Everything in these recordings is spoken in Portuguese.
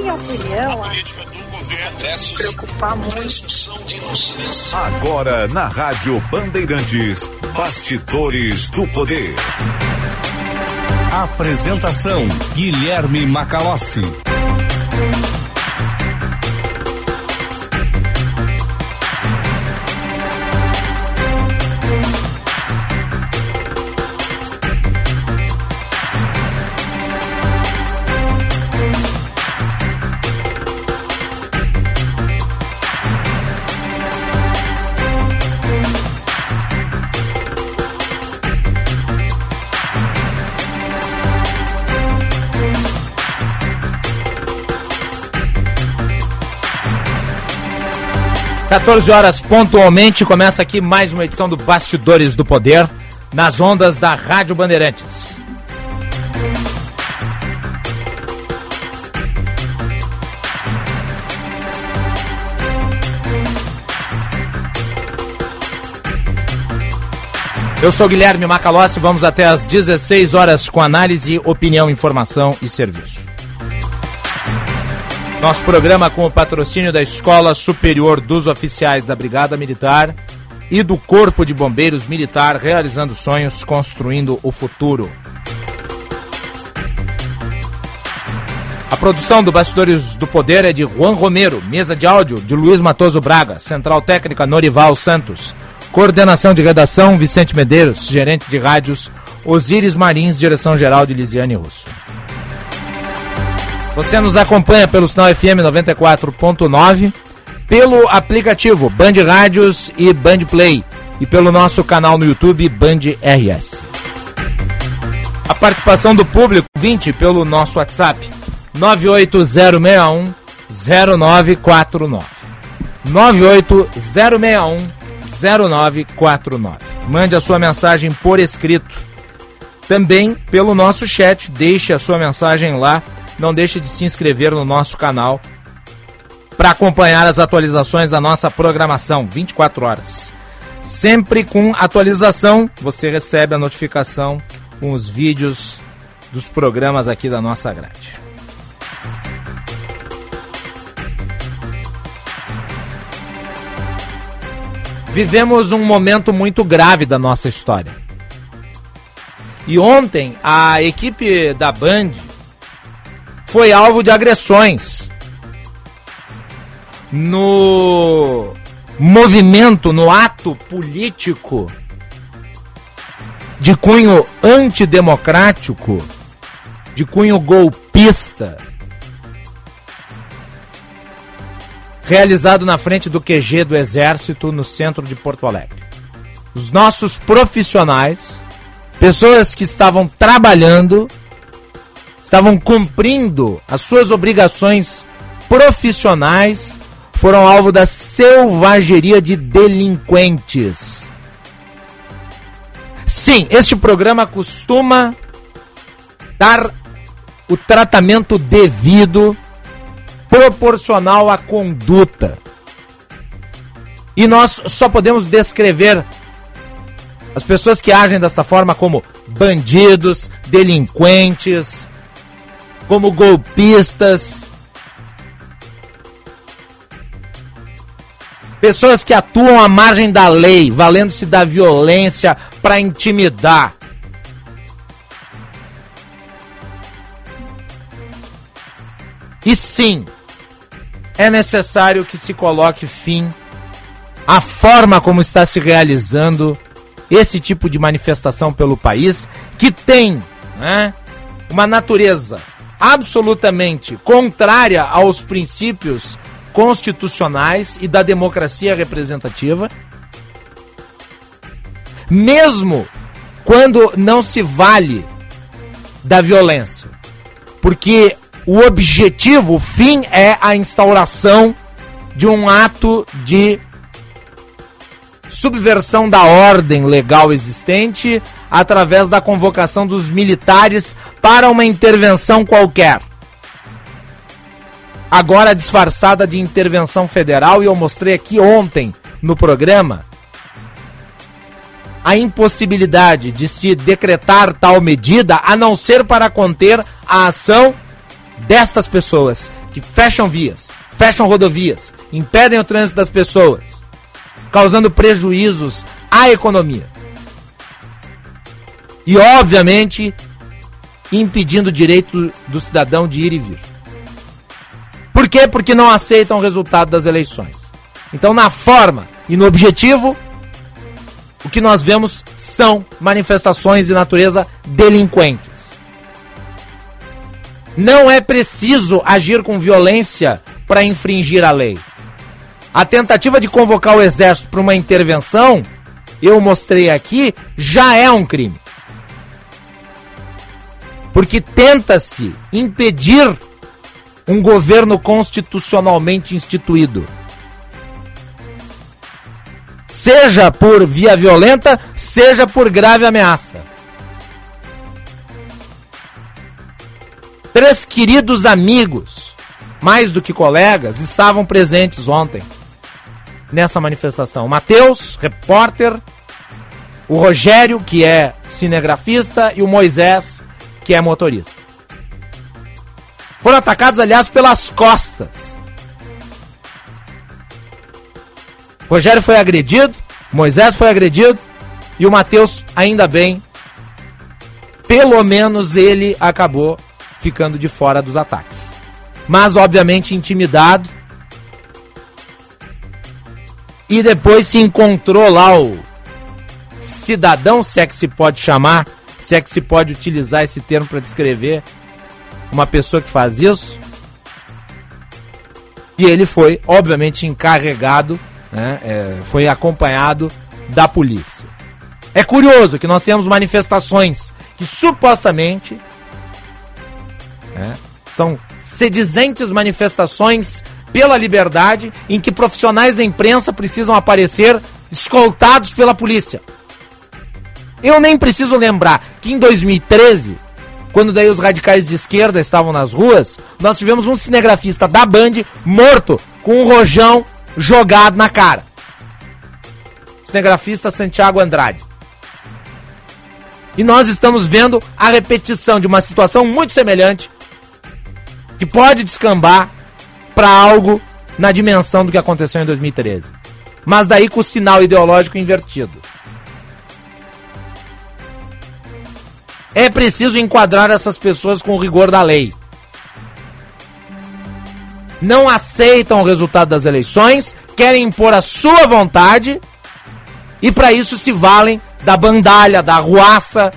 minha opinião, a se preocupar muito. Agora na Rádio Bandeirantes, Bastidores do Poder. Apresentação Guilherme Macalossi. 14 horas pontualmente começa aqui mais uma edição do Bastidores do Poder nas ondas da Rádio Bandeirantes. Eu sou Guilherme Macalossi, vamos até às 16 horas com análise, opinião, informação e serviço. Nosso programa com o patrocínio da Escola Superior dos Oficiais da Brigada Militar e do Corpo de Bombeiros Militar, realizando sonhos, construindo o futuro. A produção do Bastidores do Poder é de Juan Romero, mesa de áudio de Luiz Matoso Braga, central técnica Norival Santos, coordenação de redação Vicente Medeiros, gerente de rádios Osíris Marins, direção geral de Lisiane Russo. Você nos acompanha pelo sinal FM 94.9, pelo aplicativo Band Rádios e Band Play e pelo nosso canal no YouTube Band RS. A participação do público 20 pelo nosso WhatsApp 98061 0949. 98061 0949. Mande a sua mensagem por escrito. Também pelo nosso chat, deixe a sua mensagem lá não deixe de se inscrever no nosso canal para acompanhar as atualizações da nossa programação 24 horas. Sempre com atualização, você recebe a notificação com os vídeos dos programas aqui da nossa grade. Vivemos um momento muito grave da nossa história. E ontem a equipe da Band foi alvo de agressões. No movimento, no ato político de cunho antidemocrático, de cunho golpista, realizado na frente do QG do Exército no centro de Porto Alegre. Os nossos profissionais, pessoas que estavam trabalhando estavam cumprindo as suas obrigações profissionais, foram alvo da selvageria de delinquentes. Sim, este programa costuma dar o tratamento devido, proporcional à conduta. E nós só podemos descrever as pessoas que agem desta forma como bandidos, delinquentes, como golpistas, pessoas que atuam à margem da lei, valendo-se da violência para intimidar. E sim, é necessário que se coloque fim à forma como está se realizando esse tipo de manifestação pelo país, que tem né, uma natureza absolutamente contrária aos princípios constitucionais e da democracia representativa, mesmo quando não se vale da violência. Porque o objetivo, o fim é a instauração de um ato de subversão da ordem legal existente através da convocação dos militares para uma intervenção qualquer. Agora disfarçada de intervenção federal, e eu mostrei aqui ontem no programa a impossibilidade de se decretar tal medida a não ser para conter a ação destas pessoas que fecham vias, fecham rodovias, impedem o trânsito das pessoas, causando prejuízos à economia. E, obviamente, impedindo o direito do cidadão de ir e vir. Por quê? Porque não aceitam o resultado das eleições. Então, na forma e no objetivo, o que nós vemos são manifestações de natureza delinquentes. Não é preciso agir com violência para infringir a lei. A tentativa de convocar o exército para uma intervenção, eu mostrei aqui, já é um crime. Porque tenta-se impedir um governo constitucionalmente instituído. Seja por via violenta, seja por grave ameaça. Três queridos amigos, mais do que colegas, estavam presentes ontem nessa manifestação. O Matheus, repórter, o Rogério, que é cinegrafista, e o Moisés, que é motorista. Foram atacados, aliás, pelas costas. Rogério foi agredido, Moisés foi agredido e o Matheus, ainda bem, pelo menos ele acabou ficando de fora dos ataques. Mas, obviamente, intimidado. E depois se encontrou lá o cidadão, se é que se pode chamar, se é que se pode utilizar esse termo para descrever uma pessoa que faz isso. E ele foi, obviamente, encarregado né, é, foi acompanhado da polícia. É curioso que nós temos manifestações que supostamente né, são sedizentes manifestações pela liberdade em que profissionais da imprensa precisam aparecer escoltados pela polícia. Eu nem preciso lembrar que em 2013, quando daí os radicais de esquerda estavam nas ruas, nós tivemos um cinegrafista da Band morto com um rojão jogado na cara. Cinegrafista Santiago Andrade. E nós estamos vendo a repetição de uma situação muito semelhante que pode descambar para algo na dimensão do que aconteceu em 2013. Mas daí com o sinal ideológico invertido. É preciso enquadrar essas pessoas com o rigor da lei. Não aceitam o resultado das eleições, querem impor a sua vontade e para isso se valem da bandalha, da ruaça,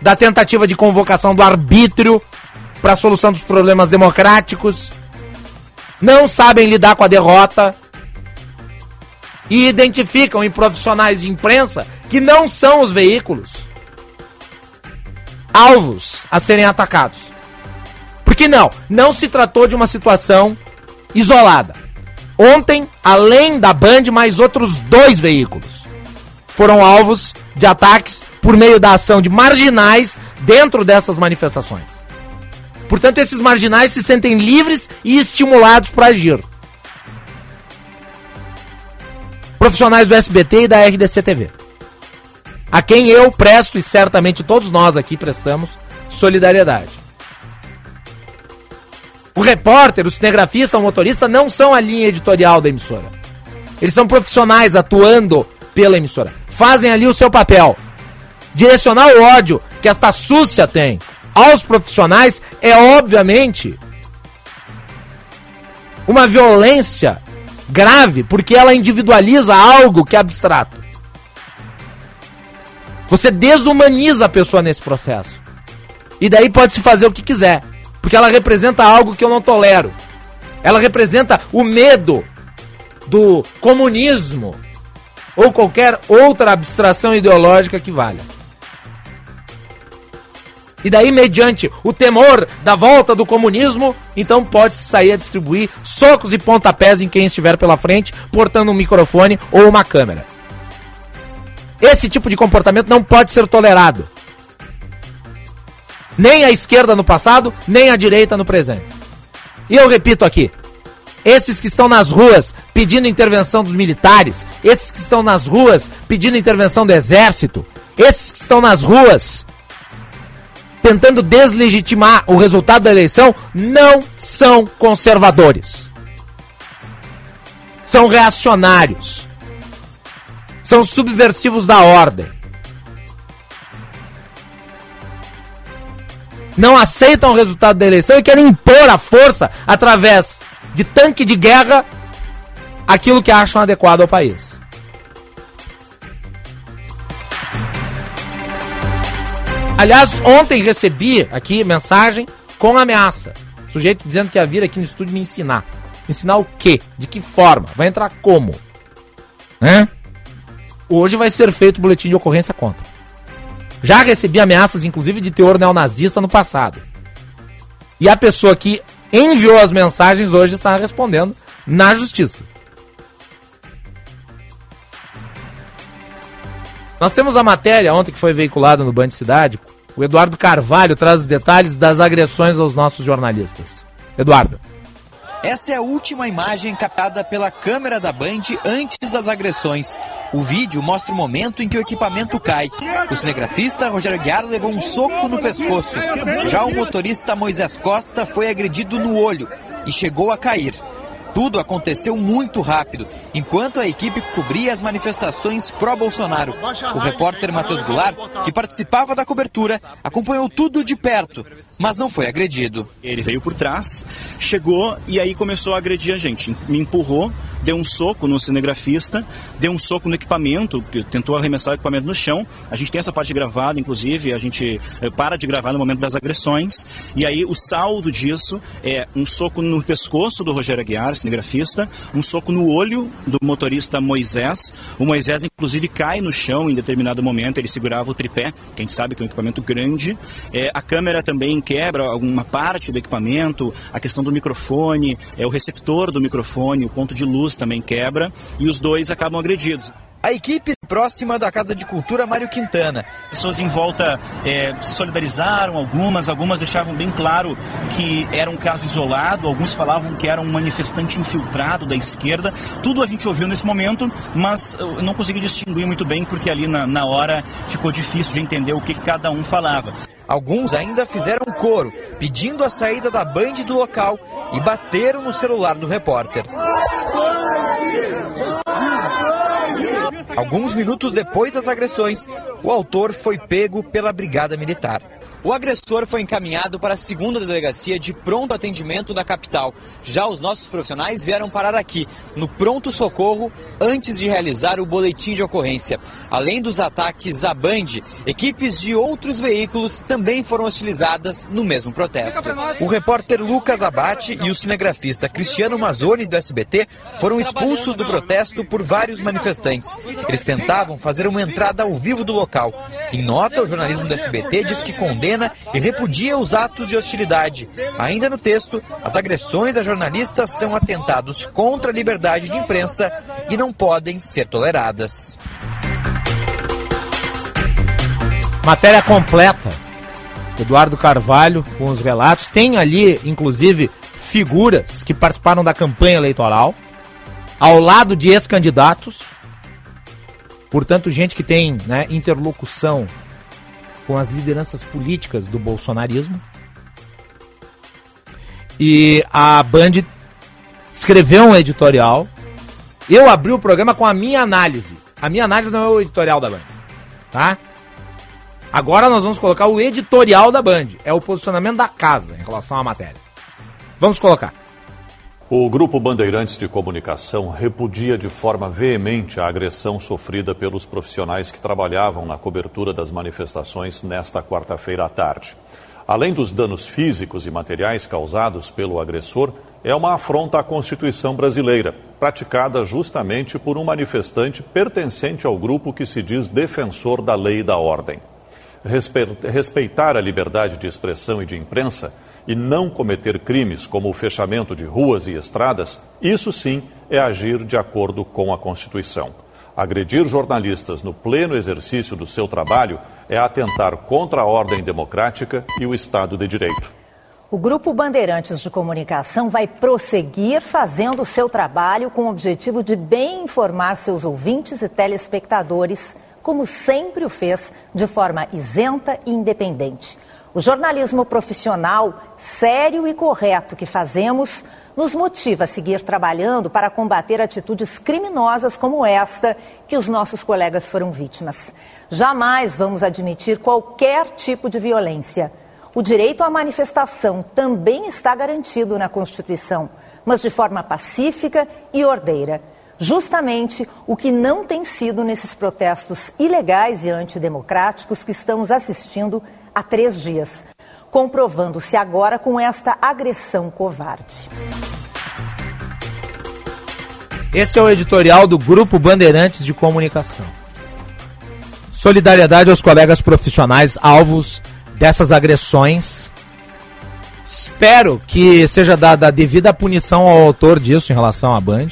da tentativa de convocação do arbítrio para a solução dos problemas democráticos. Não sabem lidar com a derrota. E identificam em profissionais de imprensa que não são os veículos alvos a serem atacados. Porque não, não se tratou de uma situação isolada. Ontem, além da Band, mais outros dois veículos foram alvos de ataques por meio da ação de marginais dentro dessas manifestações. Portanto, esses marginais se sentem livres e estimulados para agir. Profissionais do SBT e da RDC TV. A quem eu presto, e certamente todos nós aqui prestamos, solidariedade. O repórter, o cinegrafista, o motorista não são a linha editorial da emissora. Eles são profissionais atuando pela emissora. Fazem ali o seu papel. Direcionar o ódio que esta súcia tem aos profissionais é obviamente uma violência grave, porque ela individualiza algo que é abstrato. Você desumaniza a pessoa nesse processo. E daí pode se fazer o que quiser. Porque ela representa algo que eu não tolero. Ela representa o medo do comunismo ou qualquer outra abstração ideológica que valha. E daí, mediante o temor da volta do comunismo, então pode sair a distribuir socos e pontapés em quem estiver pela frente, portando um microfone ou uma câmera. Esse tipo de comportamento não pode ser tolerado. Nem a esquerda no passado, nem a direita no presente. E eu repito aqui: esses que estão nas ruas pedindo intervenção dos militares, esses que estão nas ruas pedindo intervenção do exército, esses que estão nas ruas tentando deslegitimar o resultado da eleição, não são conservadores. São reacionários. São subversivos da ordem. Não aceitam o resultado da eleição e querem impor a força através de tanque de guerra aquilo que acham adequado ao país. Aliás, ontem recebi aqui mensagem com ameaça. Sujeito dizendo que ia vir aqui no estúdio me ensinar. Ensinar o quê? De que forma? Vai entrar como? Hã? Hoje vai ser feito boletim de ocorrência contra. Já recebi ameaças, inclusive, de teor neonazista no passado. E a pessoa que enviou as mensagens hoje está respondendo na justiça. Nós temos a matéria ontem que foi veiculada no Band Cidade. O Eduardo Carvalho traz os detalhes das agressões aos nossos jornalistas. Eduardo. Essa é a última imagem captada pela câmera da Band antes das agressões. O vídeo mostra o momento em que o equipamento cai. O cinegrafista Rogério Guiar levou um soco no pescoço. Já o motorista Moisés Costa foi agredido no olho e chegou a cair. Tudo aconteceu muito rápido, enquanto a equipe cobria as manifestações pró-Bolsonaro. O repórter Matheus Goulart, que participava da cobertura, acompanhou tudo de perto, mas não foi agredido. Ele veio por trás, chegou e aí começou a agredir a gente. Me empurrou, deu um soco no cinegrafista, deu um soco no equipamento, tentou arremessar o equipamento no chão. A gente tem essa parte gravada, inclusive, a gente eh, para de gravar no momento das agressões. E aí o saldo disso é um soco no pescoço do Rogério Aguiar, cinegrafista, um soco no olho do motorista Moisés. O Moisés, inclusive, cai no chão em determinado momento, ele segurava o tripé, que a gente sabe que é um equipamento grande. É, a câmera também quebra alguma parte do equipamento, a questão do microfone, é o receptor do microfone, o ponto de luz também quebra e os dois acabam agredidos. A equipe próxima da Casa de Cultura Mário Quintana. Pessoas em volta é, se solidarizaram, algumas, algumas deixavam bem claro que era um caso isolado, alguns falavam que era um manifestante infiltrado da esquerda. Tudo a gente ouviu nesse momento, mas eu não consegui distinguir muito bem porque ali na, na hora ficou difícil de entender o que cada um falava. Alguns ainda fizeram coro, pedindo a saída da Band do local e bateram no celular do repórter. Alguns minutos depois das agressões, o autor foi pego pela Brigada Militar. O agressor foi encaminhado para a segunda delegacia de pronto atendimento da capital. Já os nossos profissionais vieram parar aqui, no pronto socorro, antes de realizar o boletim de ocorrência. Além dos ataques à Band, equipes de outros veículos também foram utilizadas no mesmo protesto. O repórter Lucas Abate e o cinegrafista Cristiano Mazzoni do SBT foram expulsos do protesto por vários manifestantes. Eles tentavam fazer uma entrada ao vivo do local. Em nota, o jornalismo do SBT diz que condena e repudia os atos de hostilidade. Ainda no texto, as agressões a jornalistas são atentados contra a liberdade de imprensa e não podem ser toleradas. Matéria completa. Eduardo Carvalho com os relatos. Tem ali, inclusive, figuras que participaram da campanha eleitoral, ao lado de ex-candidatos. Portanto, gente que tem né, interlocução com as lideranças políticas do bolsonarismo. E a Band escreveu um editorial. Eu abri o programa com a minha análise. A minha análise não é o editorial da Band, tá? Agora nós vamos colocar o editorial da Band. É o posicionamento da casa em relação à matéria. Vamos colocar. O Grupo Bandeirantes de Comunicação repudia de forma veemente a agressão sofrida pelos profissionais que trabalhavam na cobertura das manifestações nesta quarta-feira à tarde. Além dos danos físicos e materiais causados pelo agressor, é uma afronta à Constituição brasileira, praticada justamente por um manifestante pertencente ao grupo que se diz defensor da lei e da ordem. Respeitar a liberdade de expressão e de imprensa e não cometer crimes como o fechamento de ruas e estradas, isso sim é agir de acordo com a Constituição. Agredir jornalistas no pleno exercício do seu trabalho é atentar contra a ordem democrática e o Estado de Direito. O Grupo Bandeirantes de Comunicação vai prosseguir fazendo o seu trabalho com o objetivo de bem informar seus ouvintes e telespectadores, como sempre o fez, de forma isenta e independente. O jornalismo profissional, sério e correto que fazemos, nos motiva a seguir trabalhando para combater atitudes criminosas como esta que os nossos colegas foram vítimas. Jamais vamos admitir qualquer tipo de violência. O direito à manifestação também está garantido na Constituição, mas de forma pacífica e ordeira. Justamente o que não tem sido nesses protestos ilegais e antidemocráticos que estamos assistindo há três dias, comprovando-se agora com esta agressão covarde. Esse é o editorial do Grupo Bandeirantes de Comunicação. Solidariedade aos colegas profissionais alvos dessas agressões. Espero que seja dada a devida punição ao autor disso em relação à Band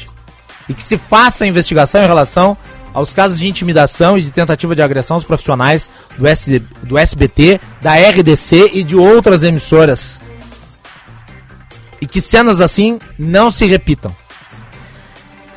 e que se faça a investigação em relação aos casos de intimidação e de tentativa de agressão aos profissionais do, SD, do SBT, da RDC e de outras emissoras. E que cenas assim não se repitam.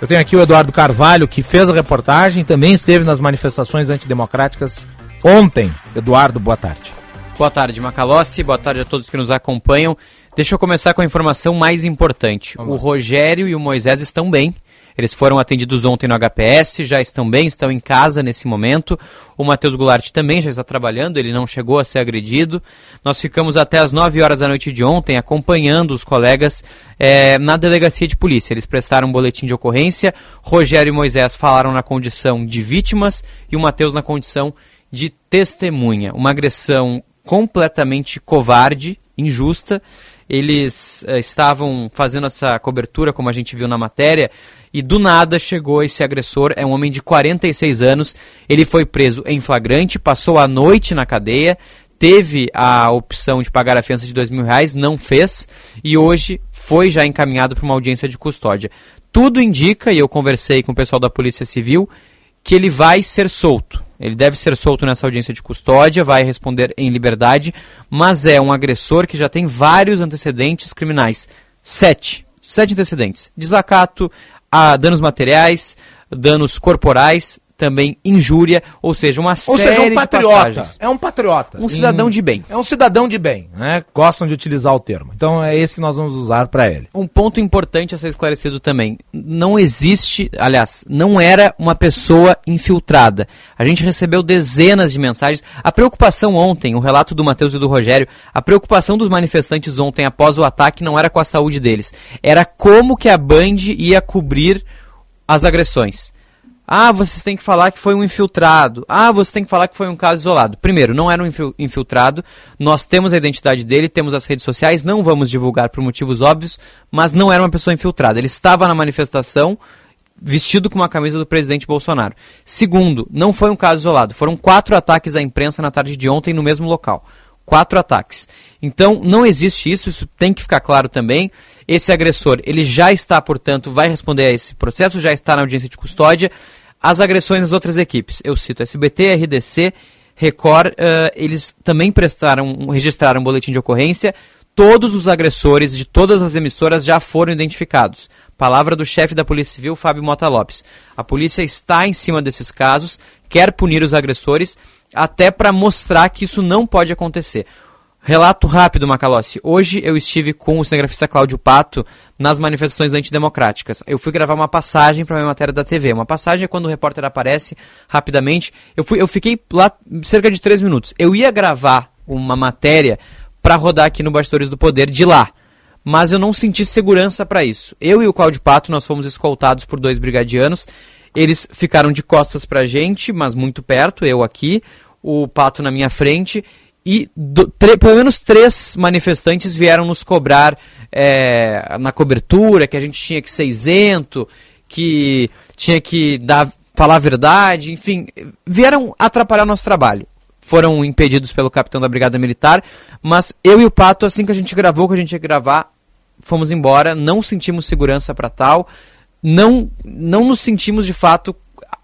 Eu tenho aqui o Eduardo Carvalho, que fez a reportagem, também esteve nas manifestações antidemocráticas ontem. Eduardo, boa tarde. Boa tarde, Macalossi. Boa tarde a todos que nos acompanham. Deixa eu começar com a informação mais importante. O Rogério e o Moisés estão bem. Eles foram atendidos ontem no HPS, já estão bem, estão em casa nesse momento. O Matheus Goulart também já está trabalhando, ele não chegou a ser agredido. Nós ficamos até as 9 horas da noite de ontem acompanhando os colegas é, na delegacia de polícia. Eles prestaram um boletim de ocorrência. Rogério e Moisés falaram na condição de vítimas e o Matheus na condição de testemunha. Uma agressão completamente covarde, injusta eles uh, estavam fazendo essa cobertura, como a gente viu na matéria, e do nada chegou esse agressor, é um homem de 46 anos, ele foi preso em flagrante, passou a noite na cadeia, teve a opção de pagar a fiança de dois mil reais, não fez, e hoje foi já encaminhado para uma audiência de custódia. Tudo indica, e eu conversei com o pessoal da Polícia Civil, que ele vai ser solto. Ele deve ser solto nessa audiência de custódia, vai responder em liberdade, mas é um agressor que já tem vários antecedentes criminais. Sete. Sete antecedentes. Desacato a danos materiais, danos corporais, também injúria, ou seja, uma ou série seja, um patriota. É um patriota. Um cidadão em, de bem. É um cidadão de bem, né? Gostam de utilizar o termo. Então é esse que nós vamos usar para ele. Um ponto importante a ser esclarecido também. Não existe, aliás, não era uma pessoa infiltrada. A gente recebeu dezenas de mensagens. A preocupação ontem, o relato do Matheus e do Rogério, a preocupação dos manifestantes ontem após o ataque não era com a saúde deles. Era como que a Band ia cobrir as agressões. Ah, vocês têm que falar que foi um infiltrado. Ah, você tem que falar que foi um caso isolado. Primeiro, não era um infiltrado. Nós temos a identidade dele, temos as redes sociais, não vamos divulgar por motivos óbvios, mas não era uma pessoa infiltrada. Ele estava na manifestação vestido com uma camisa do presidente Bolsonaro. Segundo, não foi um caso isolado. Foram quatro ataques à imprensa na tarde de ontem no mesmo local quatro ataques. Então, não existe isso, isso tem que ficar claro também. Esse agressor, ele já está, portanto, vai responder a esse processo, já está na audiência de custódia. As agressões das outras equipes, eu cito SBT, RDC, Record, uh, eles também prestaram, registraram um boletim de ocorrência. Todos os agressores de todas as emissoras já foram identificados. Palavra do chefe da Polícia Civil, Fábio Mota Lopes. A polícia está em cima desses casos, quer punir os agressores até para mostrar que isso não pode acontecer. Relato rápido, Macalossi. Hoje eu estive com o cinegrafista Cláudio Pato nas manifestações antidemocráticas. Eu fui gravar uma passagem para minha matéria da TV. Uma passagem é quando o repórter aparece rapidamente. Eu, fui, eu fiquei lá cerca de três minutos. Eu ia gravar uma matéria para rodar aqui no Bastidores do Poder de lá. Mas eu não senti segurança para isso. Eu e o Cláudio Pato, nós fomos escoltados por dois brigadianos eles ficaram de costas pra gente, mas muito perto, eu aqui, o Pato na minha frente, e do, pelo menos três manifestantes vieram nos cobrar é, na cobertura, que a gente tinha que ser isento, que tinha que dar, falar a verdade, enfim, vieram atrapalhar nosso trabalho. Foram impedidos pelo capitão da Brigada Militar, mas eu e o Pato, assim que a gente gravou, que a gente ia gravar, fomos embora, não sentimos segurança para tal não, não nos sentimos de fato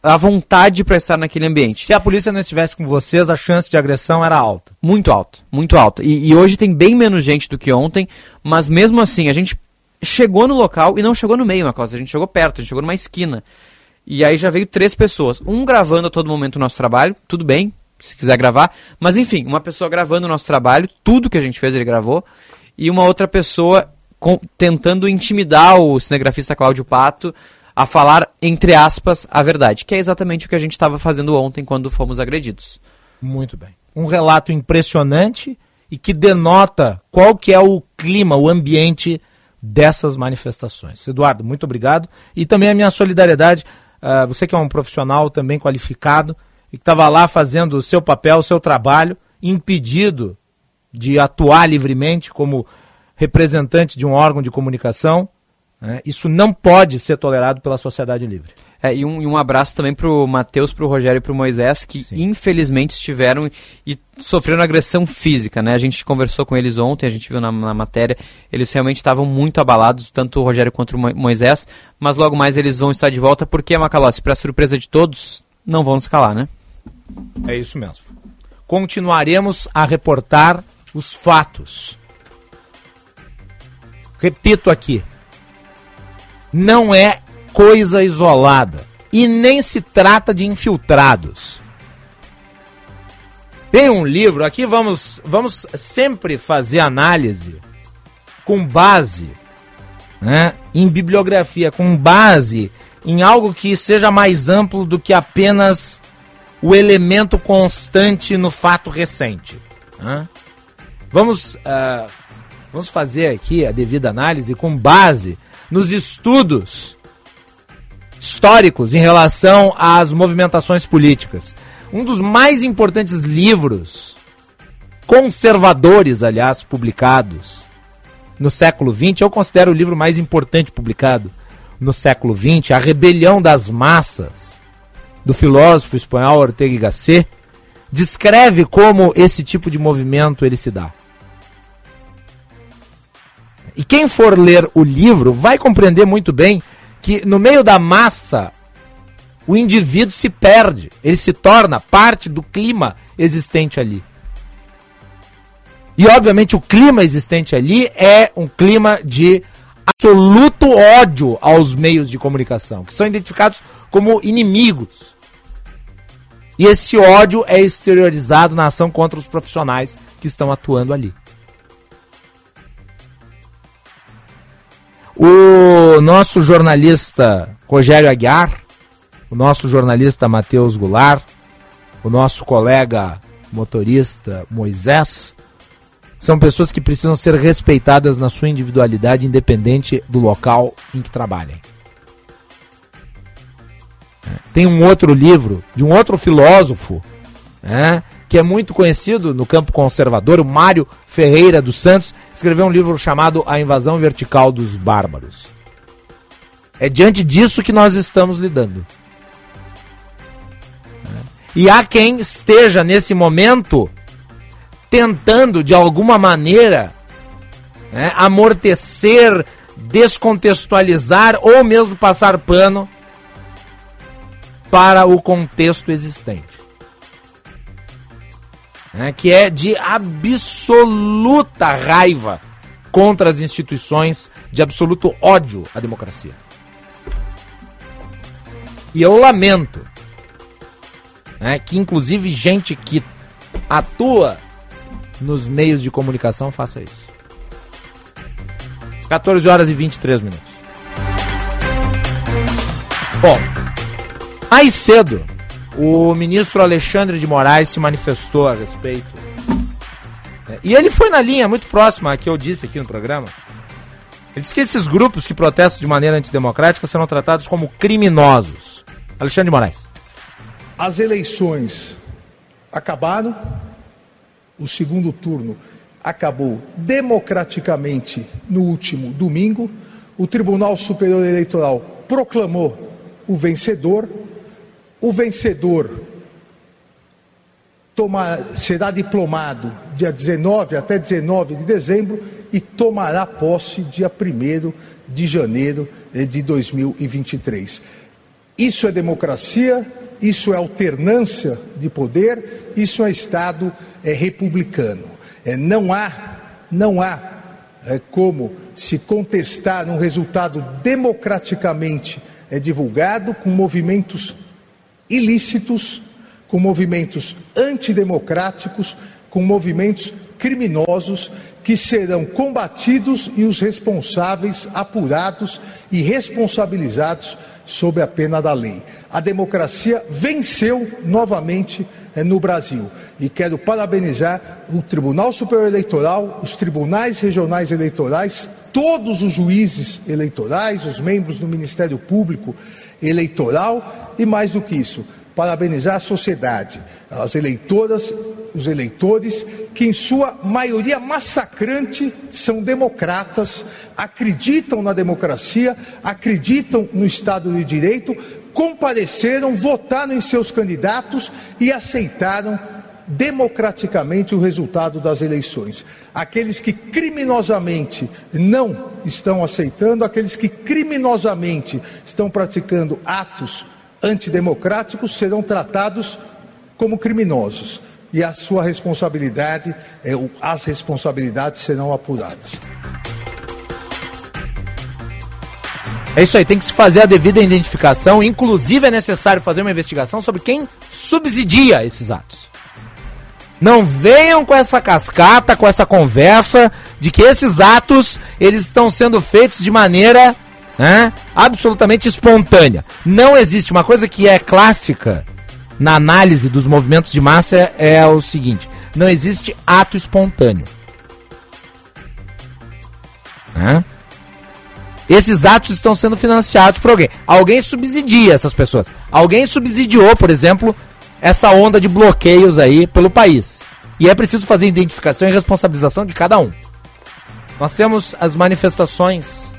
à vontade para estar naquele ambiente. Se a polícia não estivesse com vocês, a chance de agressão era alta. Muito alta, muito alta. E, e, hoje tem bem menos gente do que ontem, mas mesmo assim, a gente chegou no local e não chegou no meio, Macalossi, a gente chegou perto, a gente chegou numa esquina. E aí já veio três pessoas, um gravando a todo momento o nosso trabalho, tudo bem, se quiser gravar. Mas enfim, uma pessoa gravando o nosso trabalho, tudo que a gente fez ele gravou, e uma outra pessoa com, tentando intimidar o cinegrafista Cláudio Pato a falar, entre aspas, a verdade, que é exatamente o que a gente estava fazendo ontem quando fomos agredidos. Muito bem. Um relato impressionante e que denota qual que é o clima, o ambiente dessas manifestações. Eduardo, muito obrigado. E também a minha solidariedade, uh, você que é um profissional também qualificado e que estava lá fazendo o seu papel, o seu trabalho, impedido de atuar livremente como representante de um órgão de comunicação. Né? Isso não pode ser tolerado pela sociedade livre. É, e, um, e um abraço também para o Matheus, para o Rogério e para o Moisés, que Sim. infelizmente estiveram e sofreram agressão física. Né? A gente conversou com eles ontem, a gente viu na, na matéria, eles realmente estavam muito abalados, tanto o Rogério quanto o Moisés, mas logo mais eles vão estar de volta, porque, Macalossi, para surpresa de todos, não vão nos calar, né? É isso mesmo. Continuaremos a reportar os fatos. Repito aqui, não é coisa isolada. E nem se trata de infiltrados. Tem um livro, aqui vamos, vamos sempre fazer análise com base né, em bibliografia, com base em algo que seja mais amplo do que apenas o elemento constante no fato recente. Né? Vamos, uh, vamos fazer aqui a devida análise com base nos estudos históricos em relação às movimentações políticas. Um dos mais importantes livros conservadores, aliás, publicados no século XX, eu considero o livro mais importante publicado no século XX, A Rebelião das Massas, do filósofo espanhol Ortega y Gasset, descreve como esse tipo de movimento ele se dá. E quem for ler o livro vai compreender muito bem que no meio da massa o indivíduo se perde, ele se torna parte do clima existente ali. E obviamente o clima existente ali é um clima de absoluto ódio aos meios de comunicação, que são identificados como inimigos. E esse ódio é exteriorizado na ação contra os profissionais que estão atuando ali. O nosso jornalista Rogério Aguiar, o nosso jornalista Matheus Goulart, o nosso colega motorista Moisés, são pessoas que precisam ser respeitadas na sua individualidade, independente do local em que trabalhem. Tem um outro livro de um outro filósofo, né, que é muito conhecido no campo conservador, o Mário Ferreira dos Santos, escreveu um livro chamado A Invasão Vertical dos Bárbaros. É diante disso que nós estamos lidando. E há quem esteja nesse momento tentando, de alguma maneira, né, amortecer, descontextualizar ou mesmo passar pano para o contexto existente né, que é de absoluta raiva contra as instituições, de absoluto ódio à democracia. E eu lamento né, que, inclusive, gente que atua nos meios de comunicação faça isso. 14 horas e 23 minutos. Bom, mais cedo, o ministro Alexandre de Moraes se manifestou a respeito. É, e ele foi na linha muito próxima a que eu disse aqui no programa. Ele disse que esses grupos que protestam de maneira antidemocrática serão tratados como criminosos. Alexandre de Moraes. As eleições acabaram, o segundo turno acabou democraticamente no último domingo. O Tribunal Superior Eleitoral proclamou o vencedor o vencedor toma, será diplomado dia 19 até 19 de dezembro e tomará posse dia 1 de janeiro de 2023. Isso é democracia, isso é alternância de poder, isso é Estado é, republicano. É, não há, não há é, como se contestar um resultado democraticamente é, divulgado com movimentos ilícitos com movimentos antidemocráticos, com movimentos criminosos que serão combatidos e os responsáveis apurados e responsabilizados sob a pena da lei. A democracia venceu novamente eh, no Brasil. E quero parabenizar o Tribunal Superior Eleitoral, os tribunais regionais eleitorais, todos os juízes eleitorais, os membros do Ministério Público Eleitoral e, mais do que isso, parabenizar a sociedade, as eleitoras, os eleitores, que em sua maioria massacrante são democratas, acreditam na democracia, acreditam no Estado de Direito, compareceram, votaram em seus candidatos e aceitaram democraticamente o resultado das eleições. Aqueles que criminosamente não estão aceitando, aqueles que criminosamente estão praticando atos antidemocráticos serão tratados como criminosos e a sua responsabilidade, é, as responsabilidades serão apuradas. É isso aí, tem que se fazer a devida identificação, inclusive é necessário fazer uma investigação sobre quem subsidia esses atos. Não venham com essa cascata, com essa conversa de que esses atos eles estão sendo feitos de maneira né, absolutamente espontânea. Não existe uma coisa que é clássica na análise dos movimentos de massa é, é o seguinte: não existe ato espontâneo. Né? Esses atos estão sendo financiados por alguém. Alguém subsidia essas pessoas. Alguém subsidiou, por exemplo, essa onda de bloqueios aí pelo país. E é preciso fazer identificação e responsabilização de cada um. Nós temos as manifestações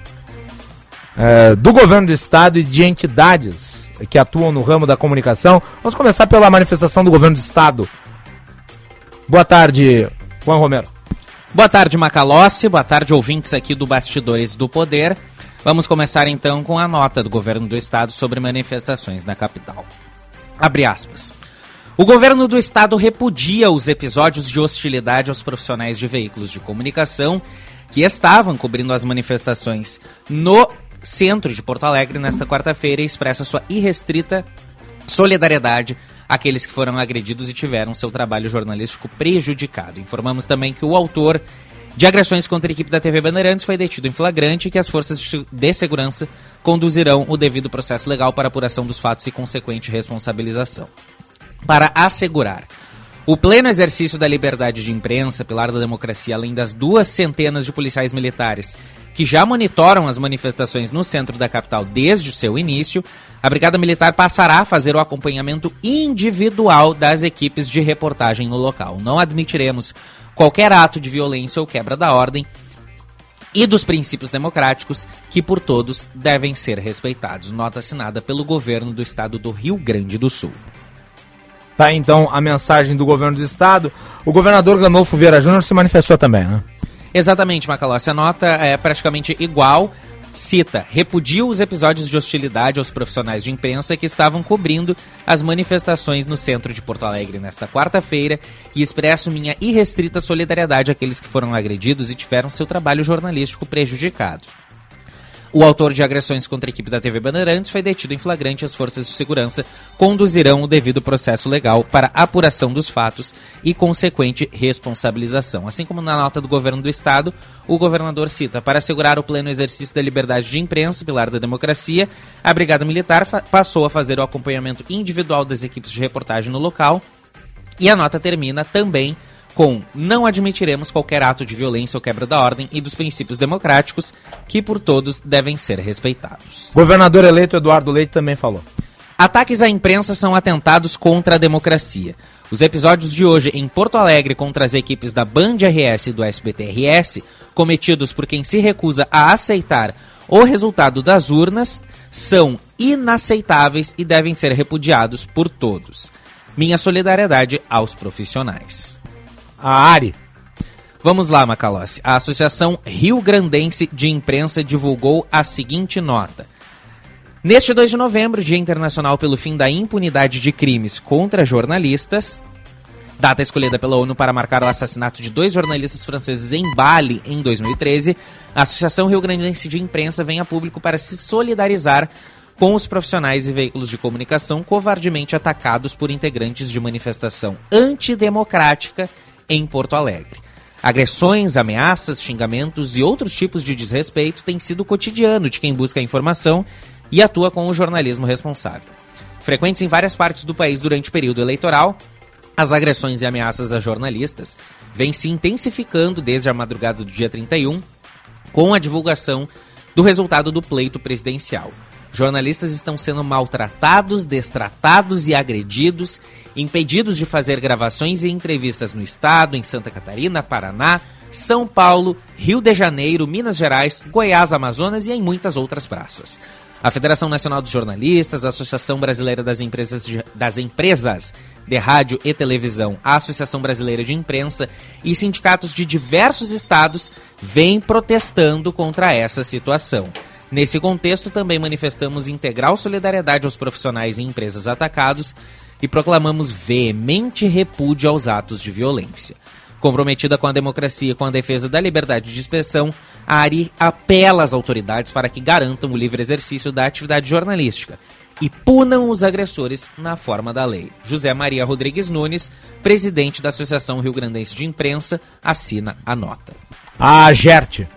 é, do governo do estado e de entidades que atuam no ramo da comunicação. Vamos começar pela manifestação do governo do estado. Boa tarde, Juan Romero. Boa tarde, Macalossi. Boa tarde, ouvintes aqui do Bastidores do Poder. Vamos começar então com a nota do governo do estado sobre manifestações na capital. Abre aspas. O governo do estado repudia os episódios de hostilidade aos profissionais de veículos de comunicação que estavam cobrindo as manifestações no centro de Porto Alegre nesta quarta-feira e expressa sua irrestrita solidariedade àqueles que foram agredidos e tiveram seu trabalho jornalístico prejudicado. Informamos também que o autor de agressões contra a equipe da TV Bandeirantes foi detido em flagrante e que as forças de segurança conduzirão o devido processo legal para apuração dos fatos e consequente responsabilização. Para assegurar o pleno exercício da liberdade de imprensa, pilar da democracia, além das duas centenas de policiais militares que já monitoram as manifestações no centro da capital desde o seu início, a Brigada Militar passará a fazer o acompanhamento individual das equipes de reportagem no local. Não admitiremos qualquer ato de violência ou quebra da ordem e dos princípios democráticos que por todos devem ser respeitados. Nota assinada pelo governo do estado do Rio Grande do Sul. Tá então a mensagem do governo do estado. O governador Ganolfo Vieira Júnior se manifestou também, né? Exatamente, Macalossi. A nota é praticamente igual. Cita, repudia os episódios de hostilidade aos profissionais de imprensa que estavam cobrindo as manifestações no centro de Porto Alegre nesta quarta-feira e expresso minha irrestrita solidariedade àqueles que foram agredidos e tiveram seu trabalho jornalístico prejudicado. O autor de agressões contra a equipe da TV Bandeirantes foi detido em flagrante as forças de segurança conduzirão o devido processo legal para apuração dos fatos e consequente responsabilização. Assim como na nota do governo do estado, o governador cita: para assegurar o pleno exercício da liberdade de imprensa, pilar da democracia, a Brigada Militar passou a fazer o acompanhamento individual das equipes de reportagem no local. E a nota termina também com não admitiremos qualquer ato de violência ou quebra da ordem e dos princípios democráticos que por todos devem ser respeitados. Governador eleito Eduardo Leite também falou. Ataques à imprensa são atentados contra a democracia. Os episódios de hoje em Porto Alegre contra as equipes da Band RS e do SBT-RS, cometidos por quem se recusa a aceitar o resultado das urnas, são inaceitáveis e devem ser repudiados por todos. Minha solidariedade aos profissionais a Ari. Vamos lá, Macalossi. A Associação Rio Grandense de Imprensa divulgou a seguinte nota. Neste 2 de novembro, Dia Internacional pelo Fim da Impunidade de Crimes contra Jornalistas, data escolhida pela ONU para marcar o assassinato de dois jornalistas franceses em Bali em 2013, a Associação Rio Grandense de Imprensa vem a público para se solidarizar com os profissionais e veículos de comunicação covardemente atacados por integrantes de manifestação antidemocrática em Porto Alegre. Agressões, ameaças, xingamentos e outros tipos de desrespeito têm sido cotidiano de quem busca informação e atua com o jornalismo responsável. Frequentes em várias partes do país durante o período eleitoral, as agressões e ameaças a jornalistas vêm se intensificando desde a madrugada do dia 31, com a divulgação do resultado do pleito presidencial. Jornalistas estão sendo maltratados, destratados e agredidos, impedidos de fazer gravações e entrevistas no estado, em Santa Catarina, Paraná, São Paulo, Rio de Janeiro, Minas Gerais, Goiás, Amazonas e em muitas outras praças. A Federação Nacional dos Jornalistas, a Associação Brasileira das Empresas de, das Empresas de Rádio e Televisão, a Associação Brasileira de Imprensa e sindicatos de diversos estados vêm protestando contra essa situação. Nesse contexto, também manifestamos integral solidariedade aos profissionais e empresas atacados e proclamamos veemente repúdio aos atos de violência. Comprometida com a democracia e com a defesa da liberdade de expressão, a ARI apela às autoridades para que garantam o livre exercício da atividade jornalística e punam os agressores na forma da lei. José Maria Rodrigues Nunes, presidente da Associação Rio Grandense de Imprensa, assina a nota. A GERT.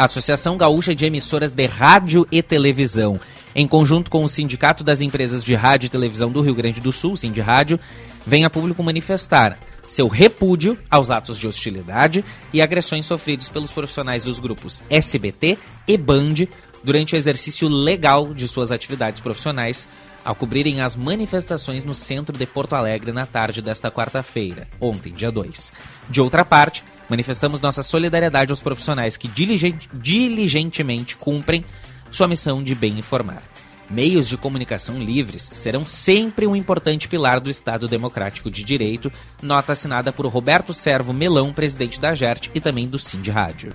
A Associação Gaúcha de Emissoras de Rádio e Televisão, em conjunto com o Sindicato das Empresas de Rádio e Televisão do Rio Grande do Sul, Sind Rádio, vem a público manifestar seu repúdio aos atos de hostilidade e agressões sofridos pelos profissionais dos grupos SBT e Band durante o exercício legal de suas atividades profissionais, ao cobrirem as manifestações no centro de Porto Alegre na tarde desta quarta-feira, ontem, dia 2. De outra parte, manifestamos nossa solidariedade aos profissionais que diligent, diligentemente cumprem sua missão de bem informar. Meios de comunicação livres serão sempre um importante pilar do Estado Democrático de Direito, nota assinada por Roberto Servo Melão, presidente da GERT e também do Sind Rádio.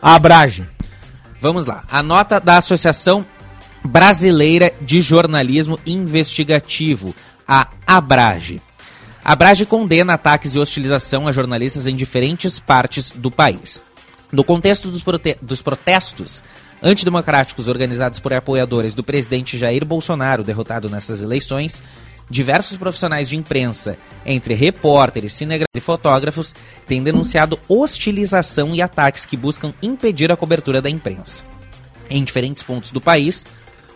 Abrage. Vamos lá. A nota da Associação Brasileira de Jornalismo Investigativo, a Abrage. A Abrage condena ataques e hostilização a jornalistas em diferentes partes do país. No contexto dos, prote dos protestos antidemocráticos organizados por apoiadores do presidente Jair Bolsonaro, derrotado nessas eleições, diversos profissionais de imprensa, entre repórteres, cinegrafistas e fotógrafos, têm denunciado hostilização e ataques que buscam impedir a cobertura da imprensa. Em diferentes pontos do país,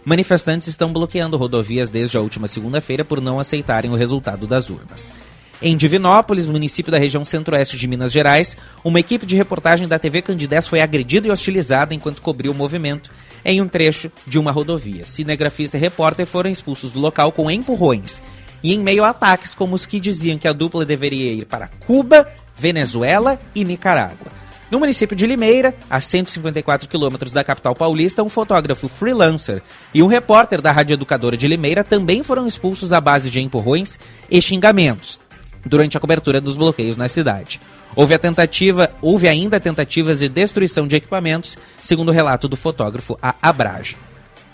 manifestantes estão bloqueando rodovias desde a última segunda-feira por não aceitarem o resultado das urnas. Em Divinópolis, município da região centro-oeste de Minas Gerais, uma equipe de reportagem da TV Candidez foi agredida e hostilizada enquanto cobriu o movimento em um trecho de uma rodovia. Cinegrafista e repórter foram expulsos do local com empurrões e em meio a ataques como os que diziam que a dupla deveria ir para Cuba, Venezuela e Nicarágua. No município de Limeira, a 154 quilômetros da capital paulista, um fotógrafo freelancer e um repórter da Rádio Educadora de Limeira também foram expulsos à base de empurrões e xingamentos durante a cobertura dos bloqueios na cidade. Houve a tentativa, houve ainda tentativas de destruição de equipamentos, segundo o relato do fotógrafo a Abrage.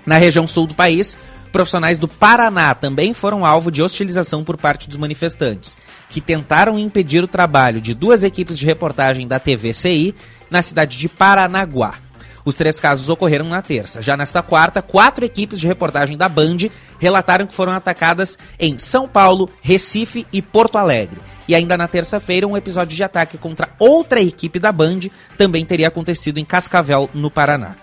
Na região sul do país, profissionais do Paraná também foram alvo de hostilização por parte dos manifestantes, que tentaram impedir o trabalho de duas equipes de reportagem da TVCI na cidade de Paranaguá. Os três casos ocorreram na terça. Já nesta quarta, quatro equipes de reportagem da Band relataram que foram atacadas em São Paulo, Recife e Porto Alegre. E ainda na terça-feira, um episódio de ataque contra outra equipe da Band também teria acontecido em Cascavel, no Paraná.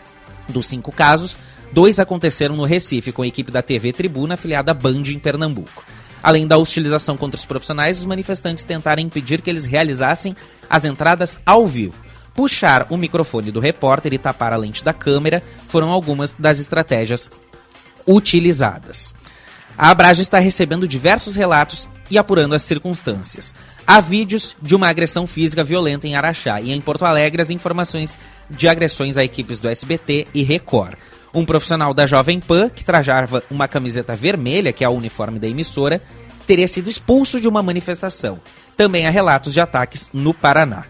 Dos cinco casos, dois aconteceram no Recife, com a equipe da TV Tribuna afiliada à Band em Pernambuco. Além da hostilização contra os profissionais, os manifestantes tentaram impedir que eles realizassem as entradas ao vivo. Puxar o microfone do repórter e tapar a lente da câmera foram algumas das estratégias utilizadas. A Abrage está recebendo diversos relatos e apurando as circunstâncias. Há vídeos de uma agressão física violenta em Araxá e em Porto Alegre as informações de agressões a equipes do SBT e Record. Um profissional da Jovem Pan, que trajava uma camiseta vermelha, que é o uniforme da emissora, teria sido expulso de uma manifestação. Também há relatos de ataques no Paraná.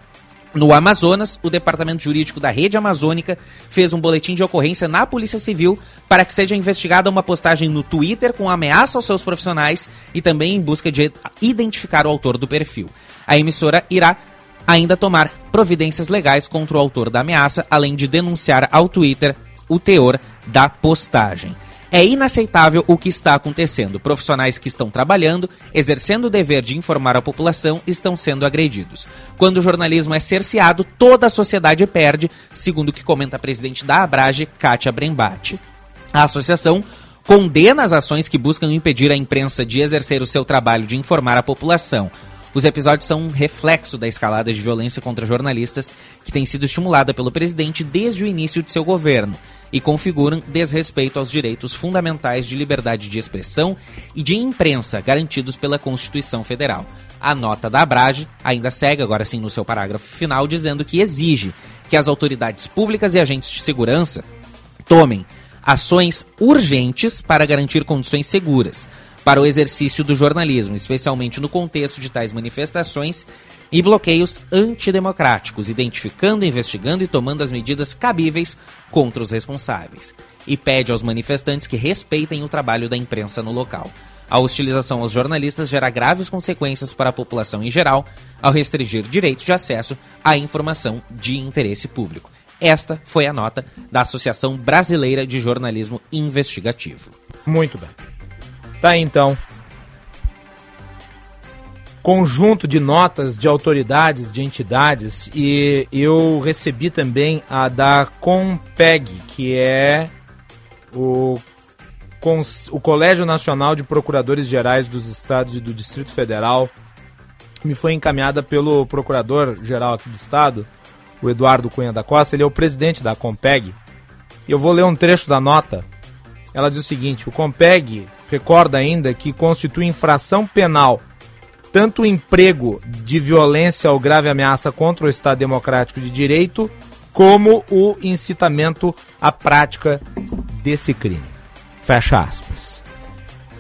No Amazonas, o Departamento Jurídico da Rede Amazônica fez um boletim de ocorrência na Polícia Civil para que seja investigada uma postagem no Twitter com ameaça aos seus profissionais e também em busca de identificar o autor do perfil. A emissora irá ainda tomar providências legais contra o autor da ameaça, além de denunciar ao Twitter o teor da postagem. É inaceitável o que está acontecendo. Profissionais que estão trabalhando, exercendo o dever de informar a população, estão sendo agredidos. Quando o jornalismo é cerceado, toda a sociedade perde, segundo o que comenta a presidente da Abrage, Kátia Brembate. A associação condena as ações que buscam impedir a imprensa de exercer o seu trabalho de informar a população. Os episódios são um reflexo da escalada de violência contra jornalistas que tem sido estimulada pelo presidente desde o início de seu governo e configuram desrespeito aos direitos fundamentais de liberdade de expressão e de imprensa garantidos pela Constituição Federal. A nota da Abrage ainda segue, agora sim, no seu parágrafo final, dizendo que exige que as autoridades públicas e agentes de segurança tomem ações urgentes para garantir condições seguras para o exercício do jornalismo, especialmente no contexto de tais manifestações e bloqueios antidemocráticos, identificando, investigando e tomando as medidas cabíveis contra os responsáveis. E pede aos manifestantes que respeitem o trabalho da imprensa no local. A hostilização aos jornalistas gera graves consequências para a população em geral, ao restringir direitos de acesso à informação de interesse público. Esta foi a nota da Associação Brasileira de Jornalismo Investigativo. Muito bem. Tá aí, então. Conjunto de notas de autoridades, de entidades, e eu recebi também a da COMPEG, que é o, o Colégio Nacional de Procuradores Gerais dos Estados e do Distrito Federal. Me foi encaminhada pelo Procurador-Geral aqui do Estado, o Eduardo Cunha da Costa, ele é o presidente da COMPEG. E eu vou ler um trecho da nota. Ela diz o seguinte: o COMPEG recorda ainda que constitui infração penal tanto o emprego de violência ou grave ameaça contra o Estado Democrático de Direito, como o incitamento à prática desse crime. Fecha aspas.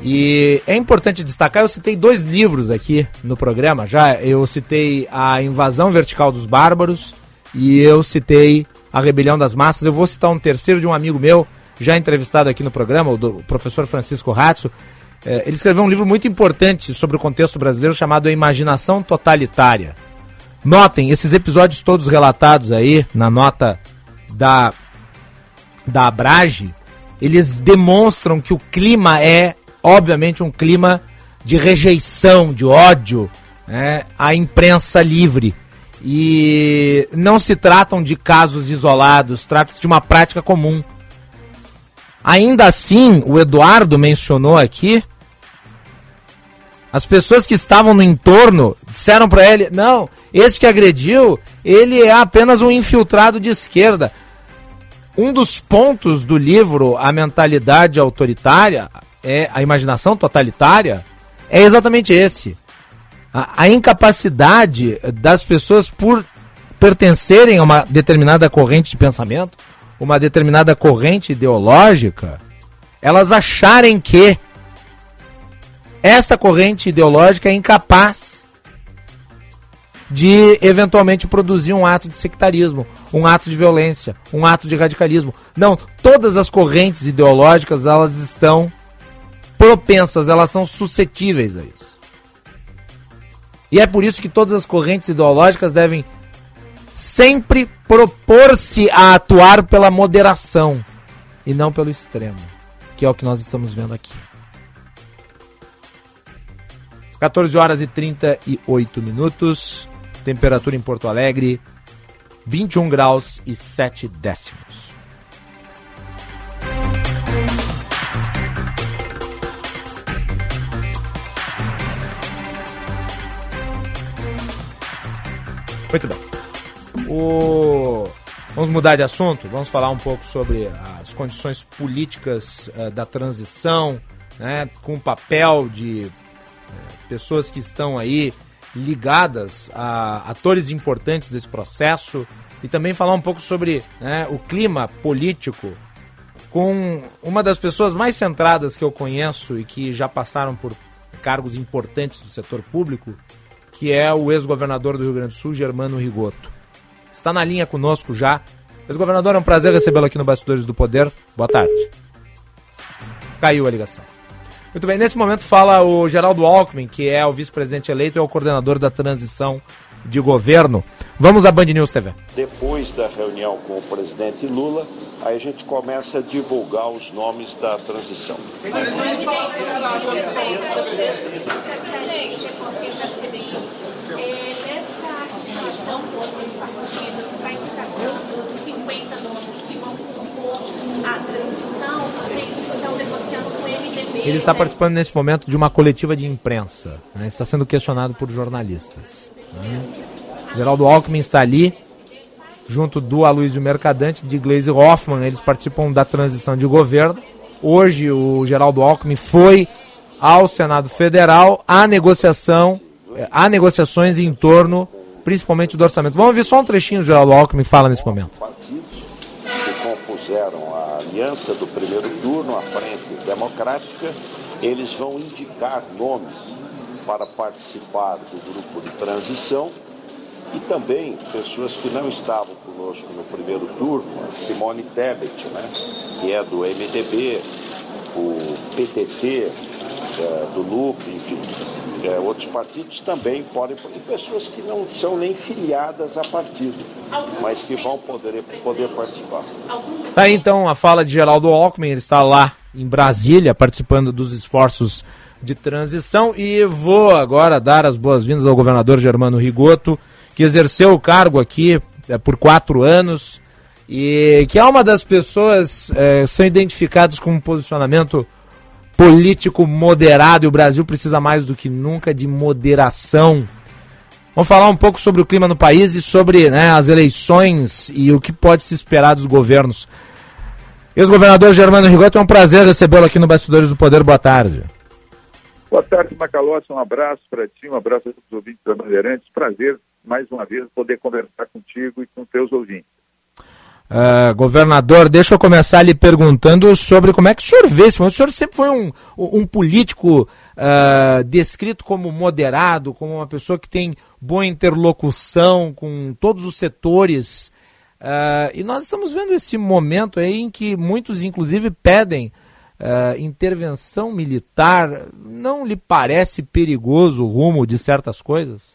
E é importante destacar, eu citei dois livros aqui no programa já. Eu citei A Invasão Vertical dos Bárbaros e eu citei A Rebelião das Massas. Eu vou citar um terceiro de um amigo meu, já entrevistado aqui no programa, o, do, o professor Francisco Ratzo. É, ele escreveu um livro muito importante sobre o contexto brasileiro chamado A Imaginação Totalitária. Notem, esses episódios todos relatados aí na nota da, da Abrage, eles demonstram que o clima é, obviamente, um clima de rejeição, de ódio né, à imprensa livre. E não se tratam de casos isolados, trata-se de uma prática comum. Ainda assim, o Eduardo mencionou aqui, as pessoas que estavam no entorno disseram para ele: não, esse que agrediu, ele é apenas um infiltrado de esquerda. Um dos pontos do livro A Mentalidade Autoritária, é a imaginação totalitária, é exatamente esse. A, a incapacidade das pessoas por pertencerem a uma determinada corrente de pensamento uma determinada corrente ideológica, elas acharem que essa corrente ideológica é incapaz de eventualmente produzir um ato de sectarismo, um ato de violência, um ato de radicalismo. Não, todas as correntes ideológicas elas estão propensas, elas são suscetíveis a isso. E é por isso que todas as correntes ideológicas devem sempre propor-se a atuar pela moderação e não pelo extremo, que é o que nós estamos vendo aqui. 14 horas e 38 minutos, temperatura em Porto Alegre 21 graus e 7 décimos. Muito bem. O... Vamos mudar de assunto, vamos falar um pouco sobre as condições políticas uh, da transição, né, com o papel de uh, pessoas que estão aí ligadas a atores importantes desse processo e também falar um pouco sobre né, o clima político com uma das pessoas mais centradas que eu conheço e que já passaram por cargos importantes do setor público, que é o ex-governador do Rio Grande do Sul, Germano Rigoto está na linha conosco já. Ex-governador, é um prazer recebê-lo aqui no Bastidores do Poder. Boa tarde. Caiu a ligação. Muito bem, nesse momento fala o Geraldo Alckmin, que é o vice-presidente eleito e é o coordenador da transição de governo. Vamos à Band News TV. Depois da reunião com o presidente Lula, aí a gente começa a divulgar os nomes da transição. Ele está participando nesse momento de uma coletiva de imprensa. Né? Está sendo questionado por jornalistas. Né? Geraldo Alckmin está ali, junto do Aloysio Mercadante, de Gleisi Hoffmann. Eles participam da transição de governo. Hoje o Geraldo Alckmin foi ao Senado Federal. Há negociação, eh, há negociações em torno, principalmente do orçamento. Vamos ver só um trechinho do Geraldo Alckmin fala nesse momento. Partidos que compuseram a aliança do primeiro turno, a Frente Democrática, eles vão indicar nomes para participar do grupo de transição e também pessoas que não estavam conosco no primeiro turno, Simone Tebet, né, que é do MDB, o PTT, é, do LUP, enfim, é, outros partidos também podem, e pessoas que não são nem filiadas a partido, mas que vão poder, poder participar. Tá aí então a fala de Geraldo Alckmin, ele está lá em Brasília participando dos esforços de transição e vou agora dar as boas-vindas ao governador Germano Rigoto, que exerceu o cargo aqui é, por quatro anos e que é uma das pessoas é, são identificadas com um posicionamento político moderado e o Brasil precisa mais do que nunca de moderação. Vamos falar um pouco sobre o clima no país e sobre né, as eleições e o que pode se esperar dos governos. Ex-governador Germano Rigoto, é um prazer recebê-lo aqui no Bastidores do Poder. Boa tarde. Boa tarde, Macalossi. Um abraço para ti, um abraço a todos os ouvintes da Bandeirantes. Prazer, mais uma vez, poder conversar contigo e com teus ouvintes. Uh, governador, deixa eu começar lhe perguntando sobre como é que o senhor vê esse momento. O senhor sempre foi um, um político uh, descrito como moderado, como uma pessoa que tem boa interlocução com todos os setores. Uh, e nós estamos vendo esse momento aí em que muitos, inclusive, pedem intervenção militar, não lhe parece perigoso o rumo de certas coisas?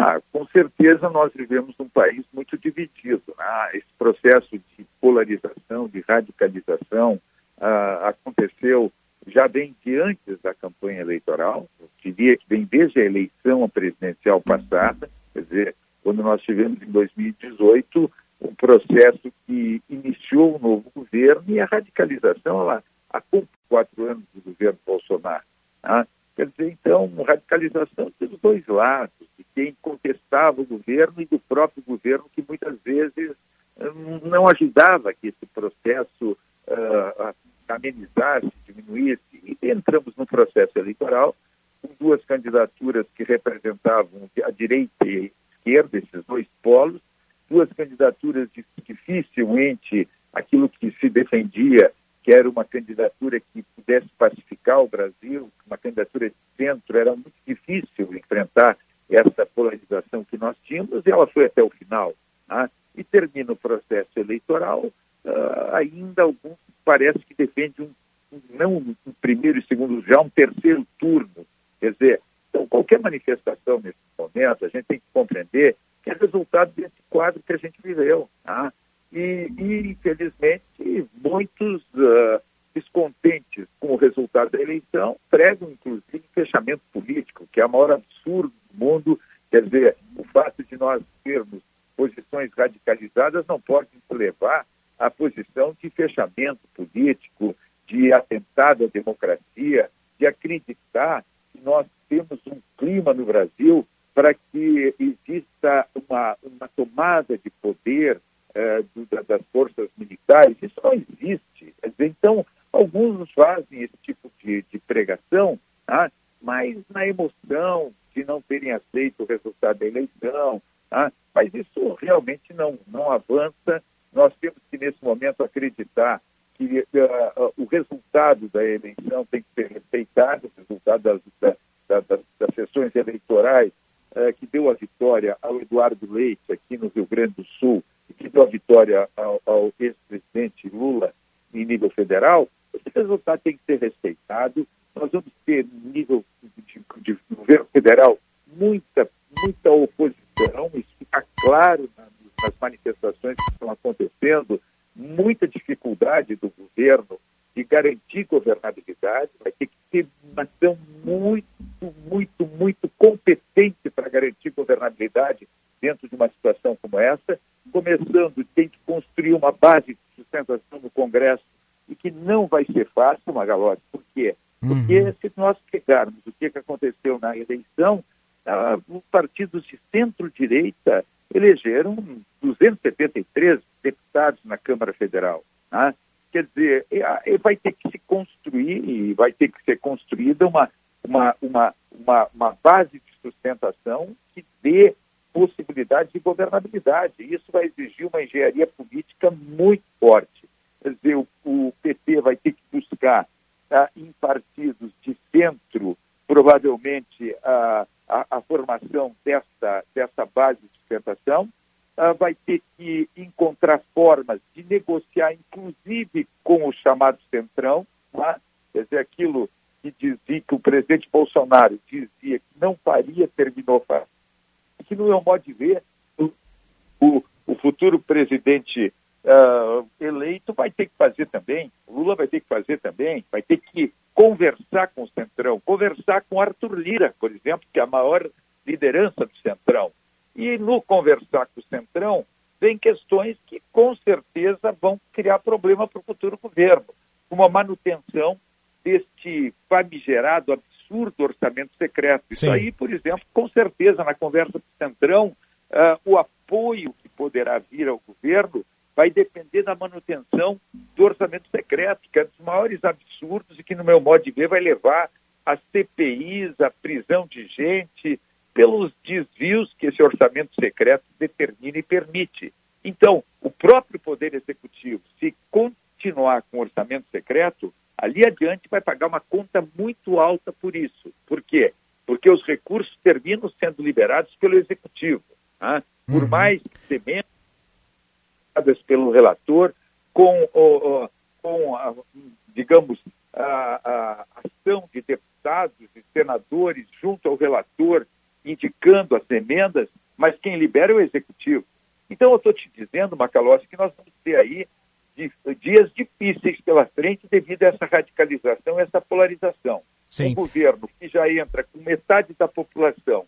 Ah, com certeza nós vivemos num país muito dividido. Né? Esse processo de polarização, de radicalização, uh, aconteceu já bem de antes da campanha eleitoral, eu diria que vem desde a eleição presidencial passada, quer dizer, quando nós tivemos em 2018 um processo que iniciou um novo governo e a radicalização ela há quatro anos do governo Bolsonaro. Né? Quer dizer, então, radicalização dos dois lados, quem contestava o governo e do próprio governo que muitas vezes hum, não ajudava que esse processo uh, amenizasse, diminuísse. E entramos no processo eleitoral com duas candidaturas que representavam a direita e a esquerda, esses dois polos, duas candidaturas dificilmente aquilo que se defendia que era uma candidatura que pudesse pacificar o Brasil, uma candidatura de centro, era muito difícil enfrentar essa polarização que nós tínhamos e ela foi até o final. Né? E termina o processo eleitoral, uh, ainda alguns parece que defende um, um, não um primeiro e segundo, já um terceiro turno. Quer dizer, então qualquer manifestação nesse momento, a gente tem que compreender que é resultado desse quadro que a gente viveu. Né? e, e infelizmente, muitos uh, descontentes com o resultado da eleição pregam, inclusive, fechamento político, que é o maior absurdo do mundo. Quer dizer, o fato de nós termos posições radicalizadas não pode nos levar à posição de fechamento político, de atentado à democracia, de acreditar que nós temos um clima no Brasil para que exista uma, uma tomada de poder é, do, das forças militares, isso não existe. Então, alguns fazem esse tipo de, de pregação, tá? mas na emoção de não terem aceito o resultado da eleição, tá? mas isso realmente não, não avança. Nós temos que, nesse momento, acreditar que uh, uh, o resultado da eleição tem que ser respeitado, o resultado das, da, da, das sessões eleitorais uh, que deu a vitória ao Eduardo Leite aqui no Rio Grande do Sul que deu a vitória ao, ao ex-presidente Lula em nível federal, esse resultado tem que ser respeitado. Nós vamos ter, nível de, de governo federal, muita, muita oposição, isso fica claro nas manifestações que estão acontecendo, muita dificuldade do governo de garantir governabilidade, vai ter que ter uma ação muito, muito, muito competente para garantir governabilidade dentro de uma situação como essa. Começando, tem que construir uma base de sustentação no Congresso e que não vai ser fácil, Magalhães. Por quê? Porque uhum. se nós pegarmos o que, aconteceu na eleição, uh, os partidos de centro-direita elegeram 273 deputados na Câmara Federal. Né? Quer dizer, vai ter que se construir e vai ter que ser construída uma, uma, uma, uma, uma base de sustentação que dê possibilidade de governabilidade. Isso vai exigir uma engenharia política muito forte. Quer dizer, o, o PT vai ter que buscar tá, em partidos de centro, provavelmente, a, a, a formação dessa, dessa base de sustentação, uh, vai ter que encontrar formas de negociar, inclusive com o chamado Centrão, tá? quer dizer, aquilo que dizia que o presidente Bolsonaro dizia que não faria, terminou fazendo. Que no meu modo de ver, o, o futuro presidente uh, eleito vai ter que fazer também, o Lula vai ter que fazer também, vai ter que conversar com o Centrão, conversar com Arthur Lira, por exemplo, que é a maior liderança do Centrão. E no conversar com o Centrão, vem questões que com certeza vão criar problema para o futuro governo, como a manutenção deste famigerado, absurdo orçamento secreto. Sim. Isso aí, por exemplo, com certeza, na conversa com o Centrão, uh, o apoio que poderá vir ao governo vai depender da manutenção do orçamento secreto, que é dos maiores absurdos e que, no meu modo de ver, vai levar a CPIs, a prisão de gente, pelos desvios que esse orçamento secreto determina e permite. Então, o próprio Poder Executivo, se continuar com o orçamento secreto, ali adiante vai pagar uma conta muito alta por isso. Por quê? Porque os recursos terminam sendo liberados pelo Executivo. Tá? Por uhum. mais sementas pelo relator, com, com a, digamos, a, a ação de deputados e senadores junto ao relator indicando as emendas, mas quem libera é o executivo. Então, eu estou te dizendo, Macalossi, que nós vamos ter aí dias difíceis pela frente devido a essa radicalização, essa polarização. Sim. Um governo que já entra com metade da população,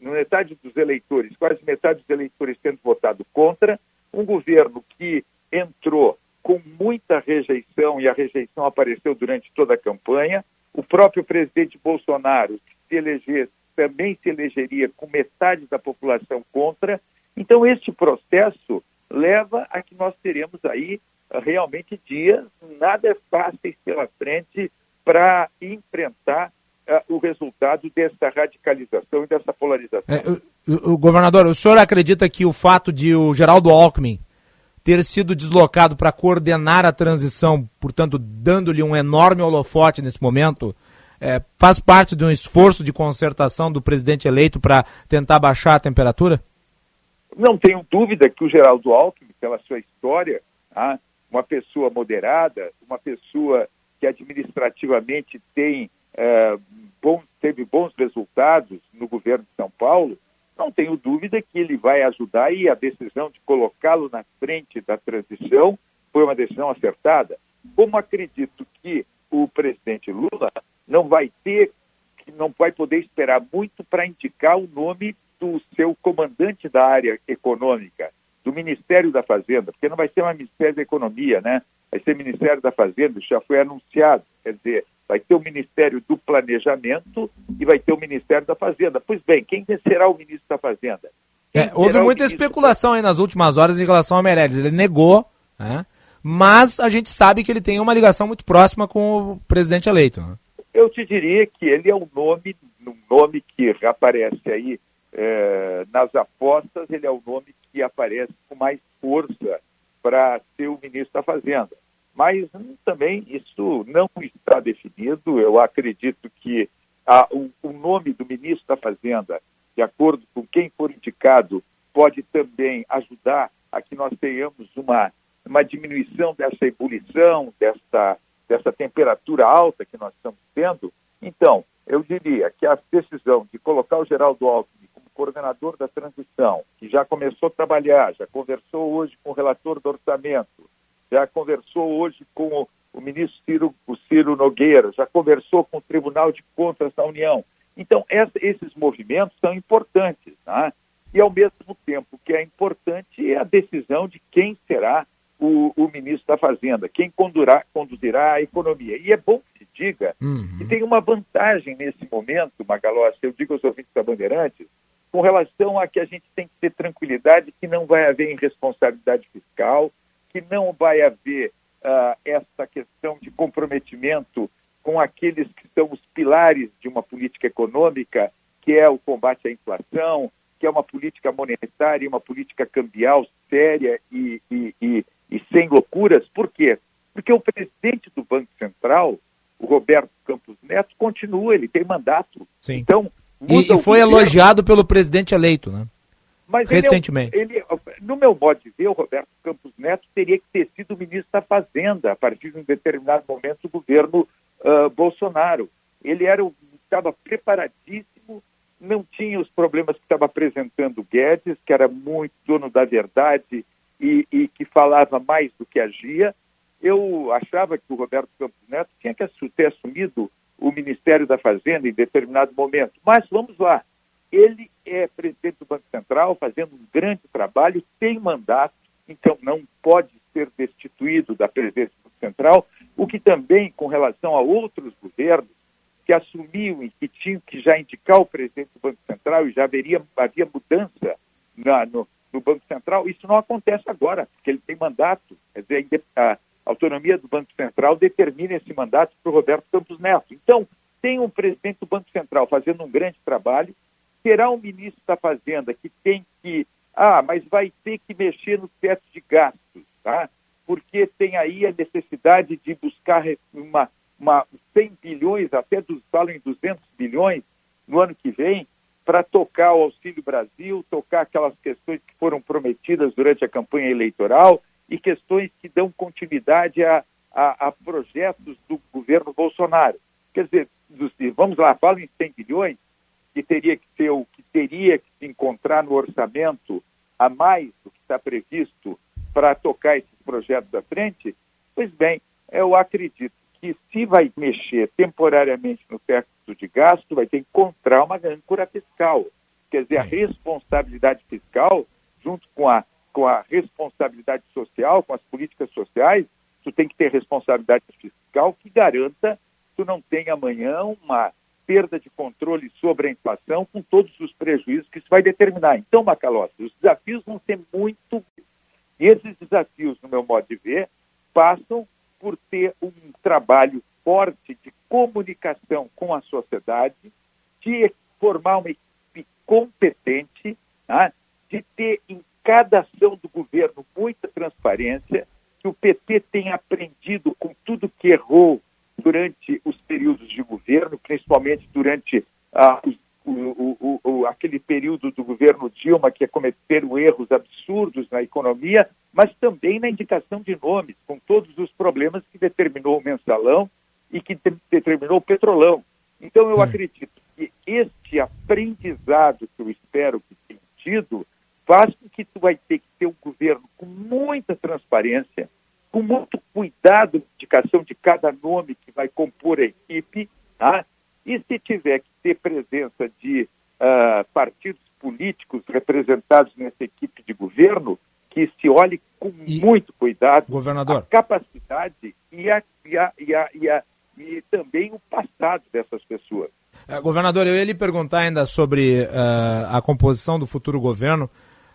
metade dos eleitores, quase metade dos eleitores tendo votado contra, um governo que entrou com muita rejeição e a rejeição apareceu durante toda a campanha, o próprio presidente Bolsonaro, se elegesse também se elegeria com metade da população contra. Então, este processo leva a que nós teremos aí ah, realmente dias nada fáceis pela frente para enfrentar uh, o resultado dessa radicalização e dessa polarização. É, o, governador, o senhor acredita que o fato de o Geraldo Alckmin ter sido deslocado para coordenar a transição, portanto, dando-lhe um enorme holofote nesse momento, é, faz parte de um esforço de concertação do presidente eleito para tentar baixar a temperatura? Não tenho dúvida que o Geraldo Alckmin, pela sua história, ah, uma pessoa moderada, uma pessoa que administrativamente tem, bom, teve bons resultados no governo de São Paulo, não tenho dúvida que ele vai ajudar e a decisão de colocá-lo na frente da transição foi uma decisão acertada. Como acredito que o presidente Lula não vai ter, não vai poder esperar muito para indicar o nome do seu comandante da área econômica, do Ministério da Fazenda, porque não vai ser mais Ministério da Economia, né? Vai ser Ministério da Fazenda, já foi anunciado. Quer dizer, vai ter o Ministério do Planejamento e vai ter o Ministério da Fazenda. Pois bem, quem será o ministro da Fazenda? É, houve muita especulação aí nas últimas horas em relação a Meirelles. Ele negou, né? mas a gente sabe que ele tem uma ligação muito próxima com o presidente eleito. Né? Eu te diria que ele é um nome, um nome que aparece aí é, nas apostas, ele é o nome que aparece com mais força para ser o ministro da Fazenda. Mas hum, também isso não está definido. Eu acredito que a, o, o nome do ministro da Fazenda, de acordo com quem for indicado, pode também ajudar a que nós tenhamos uma, uma diminuição dessa ebulição, dessa dessa temperatura alta que nós estamos tendo, então, eu diria que a decisão de colocar o Geraldo Alckmin como coordenador da transição, que já começou a trabalhar, já conversou hoje com o relator do orçamento, já conversou hoje com o, ministro Ciro, o Ciro Nogueira, já conversou com o Tribunal de Contas da União. Então, essa, esses movimentos são importantes, né? e ao mesmo tempo que é importante é a decisão de quem será o, o ministro da Fazenda, quem condurá, conduzirá a economia. E é bom que se diga uhum. que tem uma vantagem nesse momento, Magalhães, eu digo aos ouvintes da Bandeirantes, com relação a que a gente tem que ter tranquilidade que não vai haver irresponsabilidade fiscal, que não vai haver uh, essa questão de comprometimento com aqueles que são os pilares de uma política econômica, que é o combate à inflação, que é uma política monetária e uma política cambial séria e, e, e, e sem loucuras. Por quê? Porque o presidente do Banco Central, o Roberto Campos Neto, continua, ele tem mandato. Sim. Então, e, e, foi governo. elogiado pelo presidente eleito, né? Mas Recentemente. Ele, é ele, no meu modo de ver, o Roberto Campos Neto teria que ter sido ministro da Fazenda a partir de um determinado momento do governo uh, Bolsonaro. Ele era estava preparadíssimo, não tinha os problemas que estava apresentando Guedes, que era muito dono da verdade e, e que falava mais do que agia. Eu achava que o Roberto Campos Neto tinha que ter assumido o Ministério da Fazenda em determinado momento. Mas vamos lá, ele é presidente do Banco Central, fazendo um grande trabalho, tem mandato, então não pode ser destituído da presidência do Banco Central, o que também, com relação a outros governos que assumiam e que tinham que já indicar o presidente do Banco Central e já haveria, havia mudança na, no, no Banco Central, isso não acontece agora, porque ele tem mandato, quer dizer, a, autonomia do Banco Central determina esse mandato para o Roberto Campos Neto. Então, tem um presidente do Banco Central fazendo um grande trabalho, terá um ministro da Fazenda que tem que, ah, mas vai ter que mexer no teto de gastos, tá? Porque tem aí a necessidade de buscar uma, uma 100 bilhões, até dos, falam em 200 bilhões no ano que vem, para tocar o Auxílio Brasil, tocar aquelas questões que foram prometidas durante a campanha eleitoral e questões que dão continuidade a, a, a projetos do governo Bolsonaro. Quer dizer, vamos lá, falam em 100 bilhões, que teria que ser o que teria que se encontrar no orçamento a mais do que está previsto para tocar esses projetos à frente, pois bem, eu acredito que se vai mexer temporariamente no teto de gasto, vai ter que encontrar uma âncora fiscal. Quer dizer, a responsabilidade fiscal, junto com a, com a responsabilidade social, com as políticas sociais, tu tem que ter responsabilidade fiscal que garanta que tu não tenha amanhã uma perda de controle sobre a inflação, com todos os prejuízos que isso vai determinar. Então, Macalossi, os desafios vão ser muito. E esses desafios, no meu modo de ver, passam por ter um trabalho forte de comunicação com a sociedade, de formar uma equipe competente, tá? de ter em cada ação do governo muita transparência, que o PT tenha aprendido com tudo que errou durante os períodos de governo, principalmente durante ah, o, o, o, aquele período do governo Dilma, que cometeram erros absurdos na economia, mas também na indicação de nomes, com todos os problemas que determinou o mensalão e que de, determinou o petrolão. Então, eu hum. acredito que este aprendizado que eu espero que tenha tido faz com que tu vai ter que ter um governo com muita transparência, com muito cuidado na indicação de cada nome que vai compor a equipe, tá? e se tiver que ter presença de uh, partidos políticos representados nessa equipe de governo, que se olhe com e, muito cuidado governador. a capacidade e, a, e, a, e, a, e, a, e também o passado dessas pessoas. Uh, governador, eu ia lhe perguntar ainda sobre uh, a composição do futuro governo.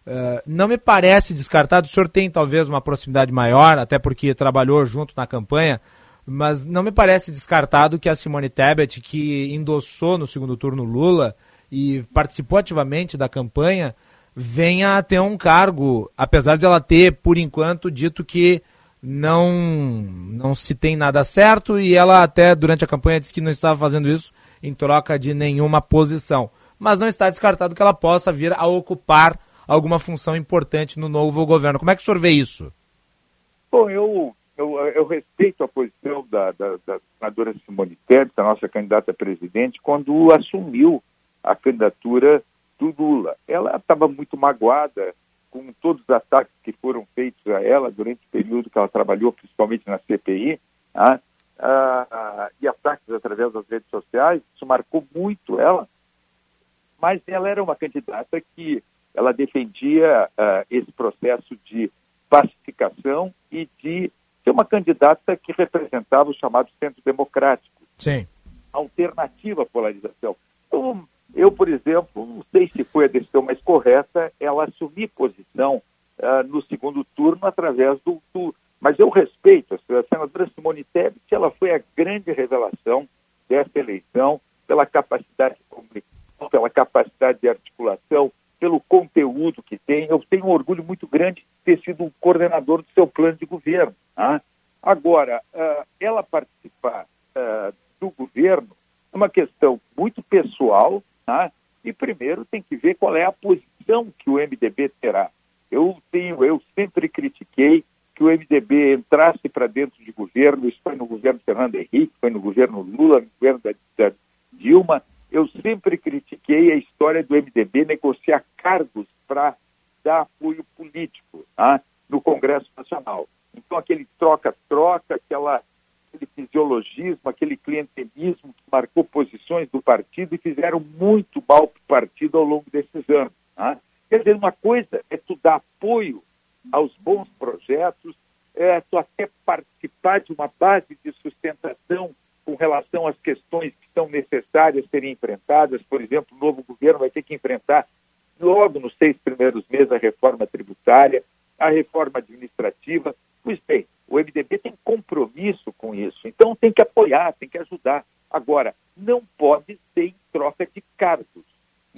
Uh, não me parece descartado, o senhor tem talvez uma proximidade maior, até porque trabalhou junto na campanha, mas não me parece descartado que a Simone Tebet, que endossou no segundo turno Lula e participou ativamente da campanha, venha a ter um cargo, apesar de ela ter, por enquanto, dito que não, não se tem nada certo e ela até durante a campanha disse que não estava fazendo isso em troca de nenhuma posição. Mas não está descartado que ela possa vir a ocupar alguma função importante no novo governo. Como é que o senhor vê isso? Bom, eu, eu, eu respeito a posição da, da, da senadora Simone Tebet, a nossa candidata a presidente, quando assumiu a candidatura do Lula. Ela estava muito magoada com todos os ataques que foram feitos a ela durante o período que ela trabalhou, principalmente na CPI, ah, ah, e ataques através das redes sociais, isso marcou muito ela. Mas ela era uma candidata que ela defendia ah, esse processo de pacificação e de ser uma candidata que representava o chamado centro democrático. Sim. Alternativa à polarização. Então, eu, por exemplo, não sei se foi a decisão mais correta ela assumir posição uh, no segundo turno através do, do, Mas eu respeito, a senadora Simone Tebet, ela foi a grande revelação dessa eleição pela capacidade de comunicação, pela capacidade de articulação, pelo conteúdo que tem. Eu tenho um orgulho muito grande de ter sido um coordenador do seu plano de governo. Tá? Agora, uh, ela participar uh, do governo é uma questão muito pessoal, tá? e primeiro tem que ver qual é a posição que o MDB terá. Eu tenho, eu sempre critiquei que o MDB entrasse para dentro de governo, isso foi no governo Fernando Henrique, foi no governo Lula, no governo da, da Dilma. Eu sempre critiquei a história do MDB negociar cargos para dar apoio político tá? no Congresso Nacional. Então, aquele troca-troca, aquele fisiologismo, aquele clientelismo que marcou posições do partido e fizeram muito mal para o partido ao longo desses anos. Tá? Quer dizer, uma coisa é tu dar apoio aos bons projetos, é tu até participar de uma base de sustentação com relação às questões que são necessárias serem enfrentadas. Por exemplo, o novo governo vai ter que enfrentar logo nos seis primeiros meses a reforma tributária, a reforma administrativa. Pois bem, o MDB tem compromisso com isso, então tem que apoiar, tem que ajudar. Agora, não pode ser em troca de cargos,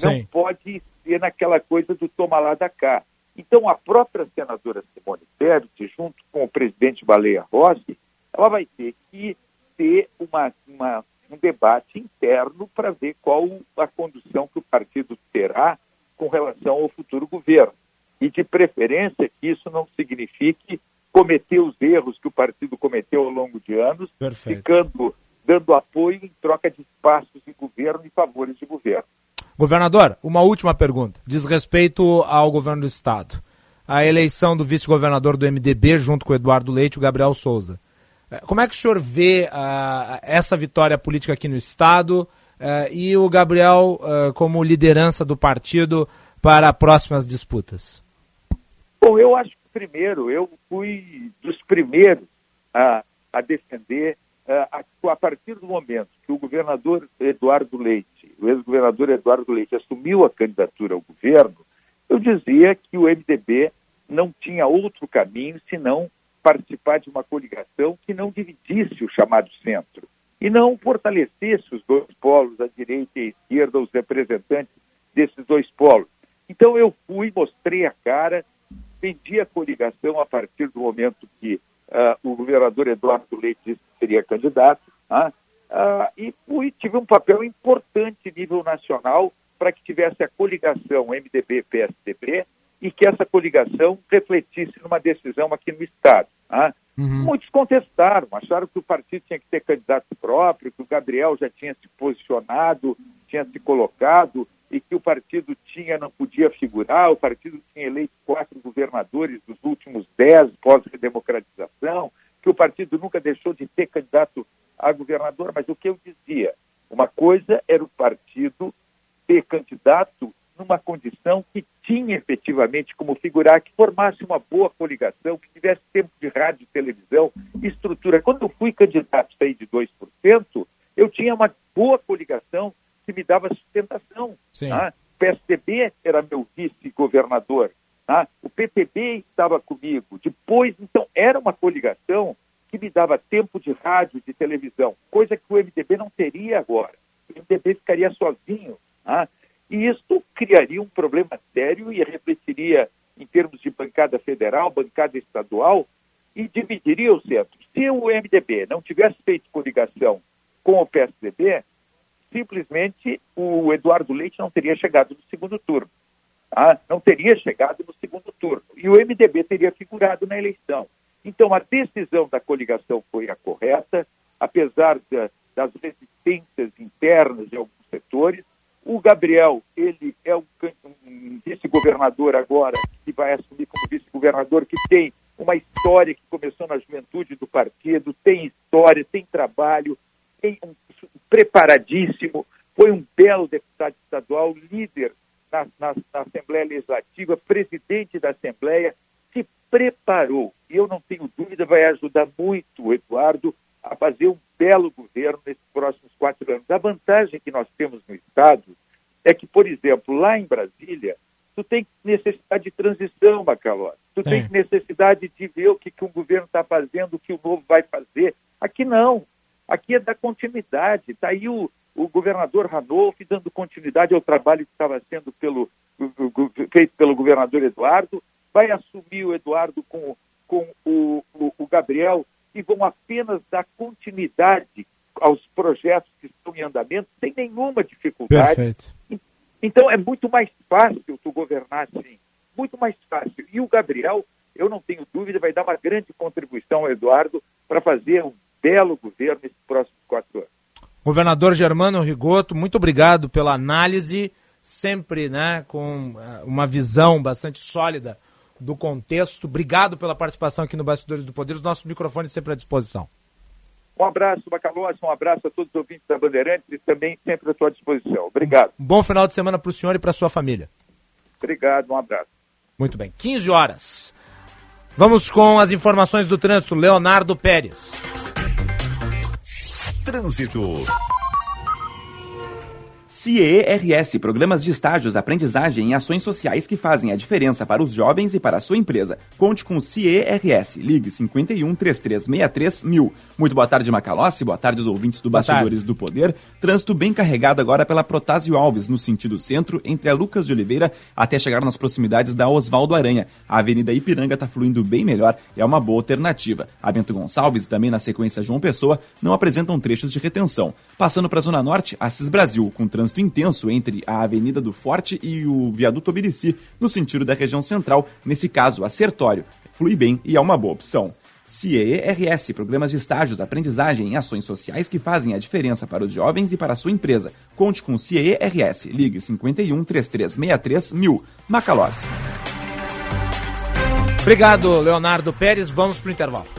não Sim. pode ser naquela coisa do toma lá da cá. Então, a própria senadora Simone Tebet, junto com o presidente Baleia Rossi, ela vai ter que ter uma, uma um debate interno para ver qual a condução que o partido terá com relação ao futuro governo. E, de preferência, que isso não signifique cometer os erros que o partido cometeu ao longo de anos, Perfeito. ficando dando apoio em troca de espaços de governo e favores de governo. Governador, uma última pergunta. Diz respeito ao governo do Estado. A eleição do vice-governador do MDB, junto com o Eduardo Leite e o Gabriel Souza. Eh, Como é que o senhor vê ah, essa vitória política aqui no Estado eh, e o Gabriel eh, como liderança do partido para próximas disputas? Bom, eu acho que primeiro, eu fui dos primeiros a, a defender, a, a partir do momento que o governador Eduardo Leite, o ex-governador Eduardo Leite, assumiu a candidatura ao governo, eu dizia que o MDB não tinha outro caminho senão participar de uma coligação que não dividisse o chamado centro e não fortalecesse os dois polos, a direita e a esquerda, os representantes desses dois polos. Então eu fui, mostrei a cara, vendi a coligação a partir do momento que uh, o governador Eduardo Leite disse que seria candidato, uh, uh, e fui, tive um papel importante nível nacional para que tivesse a coligação MDB-PSDB e que essa coligação refletisse numa decisão aqui no Estado. Uhum. Muitos contestaram, acharam que o partido tinha que ter candidato próprio, que o Gabriel já tinha se posicionado, tinha se colocado, e que o partido tinha, não podia figurar, o partido tinha eleito quatro governadores dos últimos dez pós-redemocratização, que o partido nunca deixou de ter candidato a governador, mas o que eu dizia, uma coisa era o partido ter candidato numa condição que tinha efetivamente como figurar, que formasse uma boa coligação, que tivesse tempo de rádio e televisão, estrutura. Quando eu fui candidato sair de 2%, eu tinha uma boa coligação que me dava sustentação. Tá? O PSDB era meu vice-governador. Tá? O PTB estava comigo. Depois, então, era uma coligação que me dava tempo de rádio, de televisão, coisa que o MDB não teria agora. O MDB ficaria sozinho. Tá? E isso criaria um problema sério e refletiria em termos de bancada federal, bancada estadual, e dividiria o centro. Se o MDB não tivesse feito coligação com o PSDB, simplesmente o Eduardo Leite não teria chegado no segundo turno. Tá? Não teria chegado no segundo turno. E o MDB teria figurado na eleição. Então, a decisão da coligação foi a correta, apesar de, das resistências internas de alguns setores. O Gabriel, ele é um, vice-governador agora que vai assumir como vice-governador, que tem uma história que começou na juventude do partido, tem história, tem trabalho, tem um preparadíssimo, foi um belo deputado estadual, líder na, na, na Assembleia Legislativa, presidente da Assembleia, se preparou. E eu não tenho dúvida, vai ajudar muito o Eduardo a fazer um belo governo nesses próximos quatro anos. A vantagem que nós temos no Estado é que, por exemplo, lá em Brasília, tu tem necessidade de transição, Macalós. Tu tem necessidade de ver o que, que um governo está fazendo, o que o novo vai fazer. Aqui não. Aqui é da continuidade. Está aí o, o governador Ranolf dando continuidade ao trabalho que estava sendo pelo, feito pelo governador Eduardo. Vai assumir o Eduardo com, com o, o, o Gabriel e vão apenas dar continuidade aos projetos que estão em andamento sem nenhuma dificuldade. Perfeito. Então é muito mais fácil tu governar assim, muito mais fácil. E o Gabriel, eu não tenho dúvida, vai dar uma grande contribuição ao Eduardo para fazer um belo governo nesses próximos quatro anos. Governador Germano Rigoto, muito obrigado pela análise, sempre né, com eh, uma visão bastante sólida do contexto. Obrigado pela participação aqui no Bastidores do Poder. Os nossos microfones sempre à disposição. Um abraço, Bacalós, um abraço a todos os ouvintes da Bandeirantes e também sempre à sua disposição. Obrigado. Um bom final de semana para o senhor e para a sua família. Obrigado, um abraço. Muito bem, 15 horas. Vamos com as informações do trânsito. Leonardo Pérez. Trânsito. CIERS, programas de estágios, aprendizagem e ações sociais que fazem a diferença para os jovens e para a sua empresa. Conte com o CIERS. Ligue 51 3363 mil. Muito boa tarde, Macalossi. Boa tarde aos ouvintes do Bastidores do Poder. Trânsito bem carregado agora pela Protásio Alves, no sentido centro, entre a Lucas de Oliveira até chegar nas proximidades da Oswaldo Aranha. A Avenida Ipiranga está fluindo bem melhor e é uma boa alternativa. A Bento Gonçalves e também na sequência João Pessoa não apresentam trechos de retenção. Passando para a Zona Norte, Assis Brasil, com trânsito trânsito intenso entre a Avenida do Forte e o Viaduto Obirici, no sentido da região central, nesse caso, a Sertório. Flui bem e é uma boa opção. CIERS, programas de estágios, aprendizagem e ações sociais que fazem a diferença para os jovens e para a sua empresa. Conte com o CIERS. Ligue 51 3363 mil. Macalós. Obrigado, Leonardo Pérez. Vamos para o intervalo.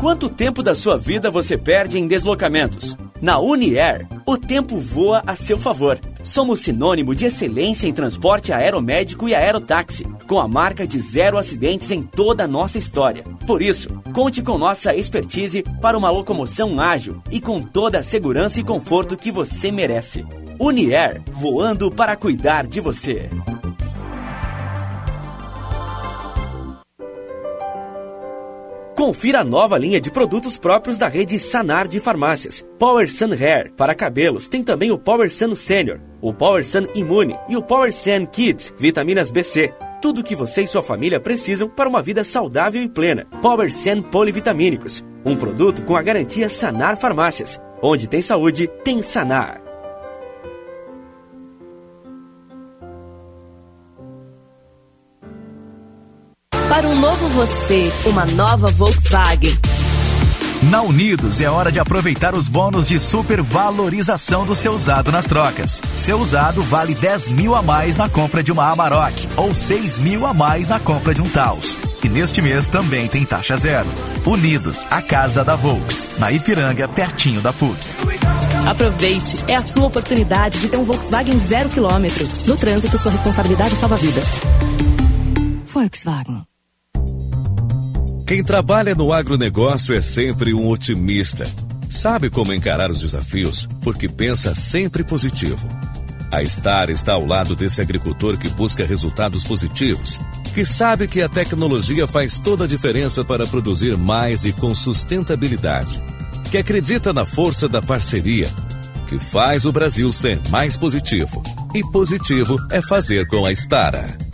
Quanto tempo da sua vida você perde em deslocamentos? Na Uniair, o tempo voa a seu favor. Somos sinônimo de excelência em transporte aeromédico e aerotáxi, com a marca de zero acidentes em toda a nossa história. Por isso, conte com nossa expertise para uma locomoção ágil e com toda a segurança e conforto que você merece. Uniair, voando para cuidar de você. Confira a nova linha de produtos próprios da rede Sanar de farmácias. Power Sun Hair para cabelos tem também o Power Sun Senior, o Power Sun Immune e o Power Sun Kids, vitaminas BC. Tudo o que você e sua família precisam para uma vida saudável e plena. Power Sun Polivitamínicos, um produto com a garantia Sanar Farmácias. Onde tem saúde, tem Sanar. Para um novo você, uma nova Volkswagen. Na Unidos é hora de aproveitar os bônus de supervalorização do seu usado nas trocas. Seu usado vale 10 mil a mais na compra de uma Amarok ou 6 mil a mais na compra de um Taos. E neste mês também tem taxa zero. Unidos, a casa da Volks, na Ipiranga, pertinho da PUC. Aproveite, é a sua oportunidade de ter um Volkswagen zero quilômetro. No trânsito, sua responsabilidade salva vidas. Volkswagen. Quem trabalha no agronegócio é sempre um otimista. Sabe como encarar os desafios, porque pensa sempre positivo. A Star está ao lado desse agricultor que busca resultados positivos, que sabe que a tecnologia faz toda a diferença para produzir mais e com sustentabilidade, que acredita na força da parceria, que faz o Brasil ser mais positivo. E positivo é fazer com a Stara.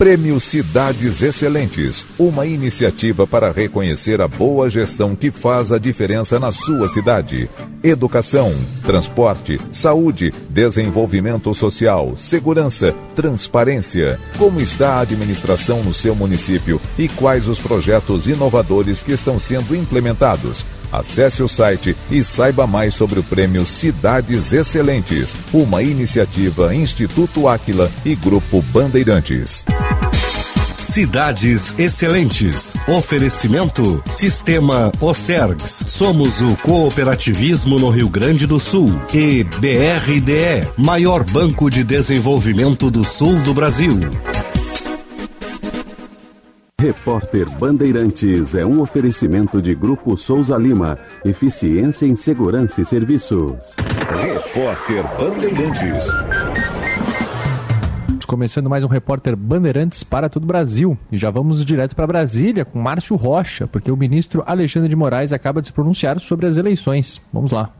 Prêmio Cidades Excelentes, uma iniciativa para reconhecer a boa gestão que faz a diferença na sua cidade. Educação, transporte, saúde, desenvolvimento social, segurança, transparência. Como está a administração no seu município e quais os projetos inovadores que estão sendo implementados? Acesse o site e saiba mais sobre o prêmio Cidades Excelentes, uma iniciativa Instituto Áquila e Grupo Bandeirantes. Cidades Excelentes. Oferecimento Sistema Ocergs. Somos o cooperativismo no Rio Grande do Sul. E BRDE, maior banco de desenvolvimento do sul do Brasil. Repórter Bandeirantes é um oferecimento de Grupo Souza Lima. Eficiência em Segurança e Serviços. Repórter Bandeirantes. Começando mais um repórter Bandeirantes para todo o Brasil. E já vamos direto para Brasília com Márcio Rocha, porque o ministro Alexandre de Moraes acaba de se pronunciar sobre as eleições. Vamos lá.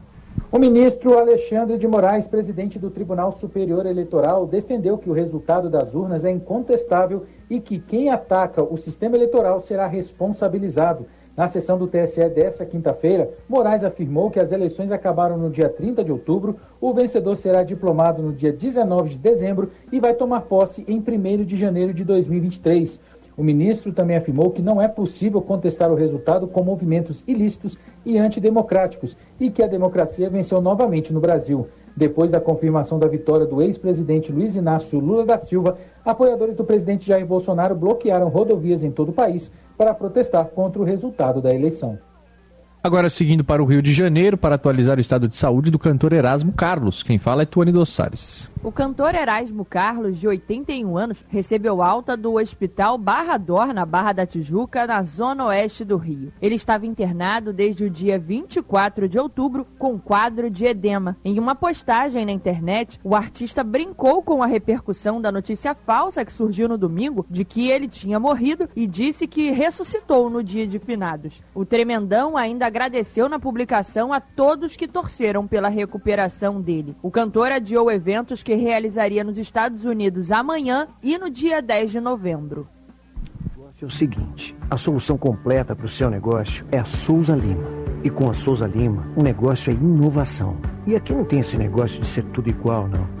O ministro Alexandre de Moraes, presidente do Tribunal Superior Eleitoral, defendeu que o resultado das urnas é incontestável e que quem ataca o sistema eleitoral será responsabilizado. Na sessão do TSE desta quinta-feira, Moraes afirmou que as eleições acabaram no dia 30 de outubro, o vencedor será diplomado no dia 19 de dezembro e vai tomar posse em 1 de janeiro de 2023. O ministro também afirmou que não é possível contestar o resultado com movimentos ilícitos e antidemocráticos e que a democracia venceu novamente no Brasil. Depois da confirmação da vitória do ex-presidente Luiz Inácio Lula da Silva, apoiadores do presidente Jair Bolsonaro bloquearam rodovias em todo o país para protestar contra o resultado da eleição. Agora seguindo para o Rio de Janeiro para atualizar o estado de saúde do cantor Erasmo Carlos. Quem fala é Tuane Dossares. O cantor Erasmo Carlos, de 81 anos, recebeu alta do Hospital Barra Dor, na Barra da Tijuca, na zona oeste do Rio. Ele estava internado desde o dia 24 de outubro com quadro de edema. Em uma postagem na internet, o artista brincou com a repercussão da notícia falsa que surgiu no domingo de que ele tinha morrido e disse que ressuscitou no dia de finados. O tremendão ainda agradeceu na publicação a todos que torceram pela recuperação dele. O cantor adiou eventos que realizaria nos Estados Unidos amanhã e no dia 10 de novembro. É o seguinte: a solução completa para o seu negócio é a Souza Lima. E com a Souza Lima, o negócio é inovação. E aqui não tem esse negócio de ser tudo igual, não.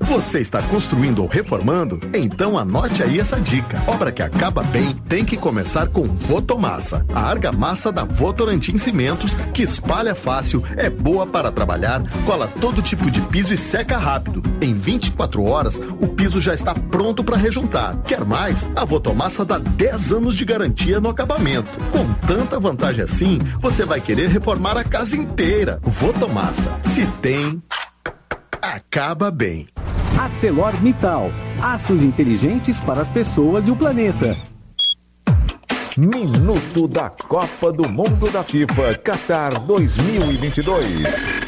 Você está construindo ou reformando? Então anote aí essa dica. Obra que acaba bem tem que começar com Votomassa. A argamassa da Votorantim Cimentos, que espalha fácil, é boa para trabalhar, cola todo tipo de piso e seca rápido. Em 24 horas, o piso já está pronto para rejuntar. Quer mais? A Votomassa dá 10 anos de garantia no acabamento. Com tanta vantagem assim, você vai querer reformar a casa inteira. Votomassa. Se tem, acaba bem. ArcelorMittal. Aços inteligentes para as pessoas e o planeta. Minuto da Copa do Mundo da FIFA Qatar 2022.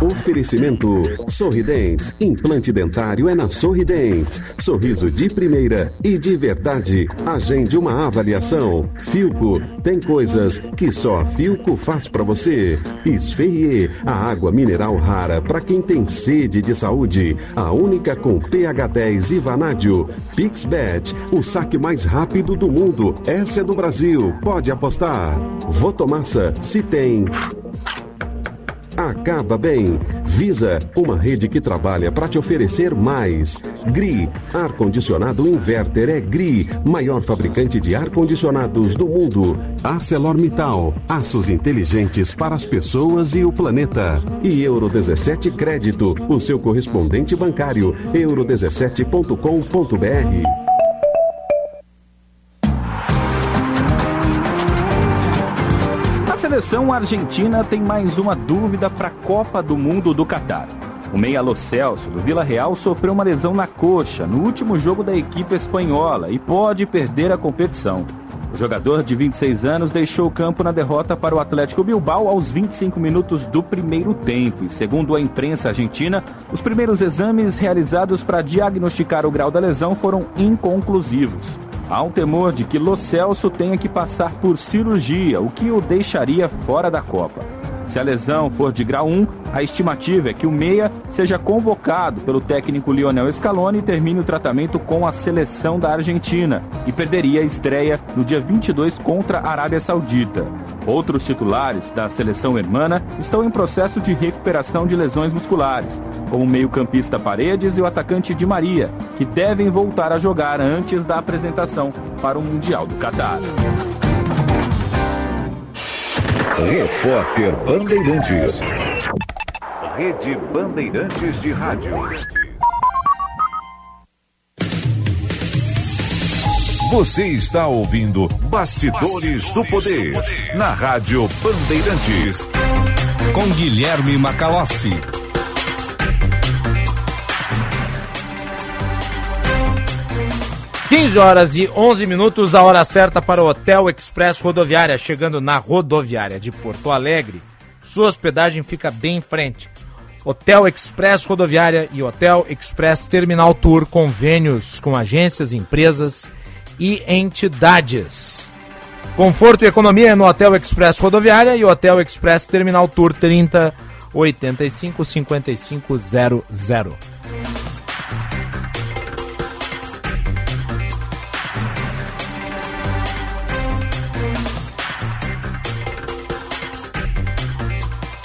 Oferecimento Sorridentes. Implante dentário é na Sorridentes. Sorriso de primeira e de verdade. Agende uma avaliação. Filco. Tem coisas que só a Filco faz para você. Esferrier. A água mineral rara para quem tem sede de saúde. A única com pH 10 e vanádio. Pixbet. O saque mais rápido do mundo. Essa é do Brasil. Pode apostar. Votomassa. Se tem acaba bem. Visa, uma rede que trabalha para te oferecer mais. GRI, ar-condicionado inverter é GRI, maior fabricante de ar-condicionados do mundo. ArcelorMittal, aços inteligentes para as pessoas e o planeta. E Euro 17 Crédito, o seu correspondente bancário, euro17.com.br. seleção argentina tem mais uma dúvida para a Copa do Mundo do Catar. O meia Lo Celso, do Vila Real, sofreu uma lesão na coxa no último jogo da equipe espanhola e pode perder a competição. O jogador de 26 anos deixou o campo na derrota para o Atlético Bilbao aos 25 minutos do primeiro tempo. E segundo a imprensa argentina, os primeiros exames realizados para diagnosticar o grau da lesão foram inconclusivos. Há um temor de que Lo Celso tenha que passar por cirurgia, o que o deixaria fora da Copa. Se a lesão for de grau 1, a estimativa é que o meia seja convocado pelo técnico Lionel Scaloni e termine o tratamento com a seleção da Argentina e perderia a estreia no dia 22 contra a Arábia Saudita. Outros titulares da seleção hermana estão em processo de recuperação de lesões musculares, como o meio-campista Paredes e o atacante Di Maria, que devem voltar a jogar antes da apresentação para o Mundial do Catar. Repórter Bandeirantes. Rede Bandeirantes de Rádio. Você está ouvindo Bastidores, do, Poder, na Rádio Bandeirantes. Com Guilherme Macalossi. Quinze horas e 11 minutos, a hora certa para o Hotel Express Rodoviária, chegando na rodoviária de Porto Alegre. Sua hospedagem fica bem em frente. Hotel Express Rodoviária e Hotel Express Terminal Tour, convênios com agências, empresas e entidades. Conforto e economia no Hotel Express Rodoviária e Hotel Express Terminal Tour 30 85 55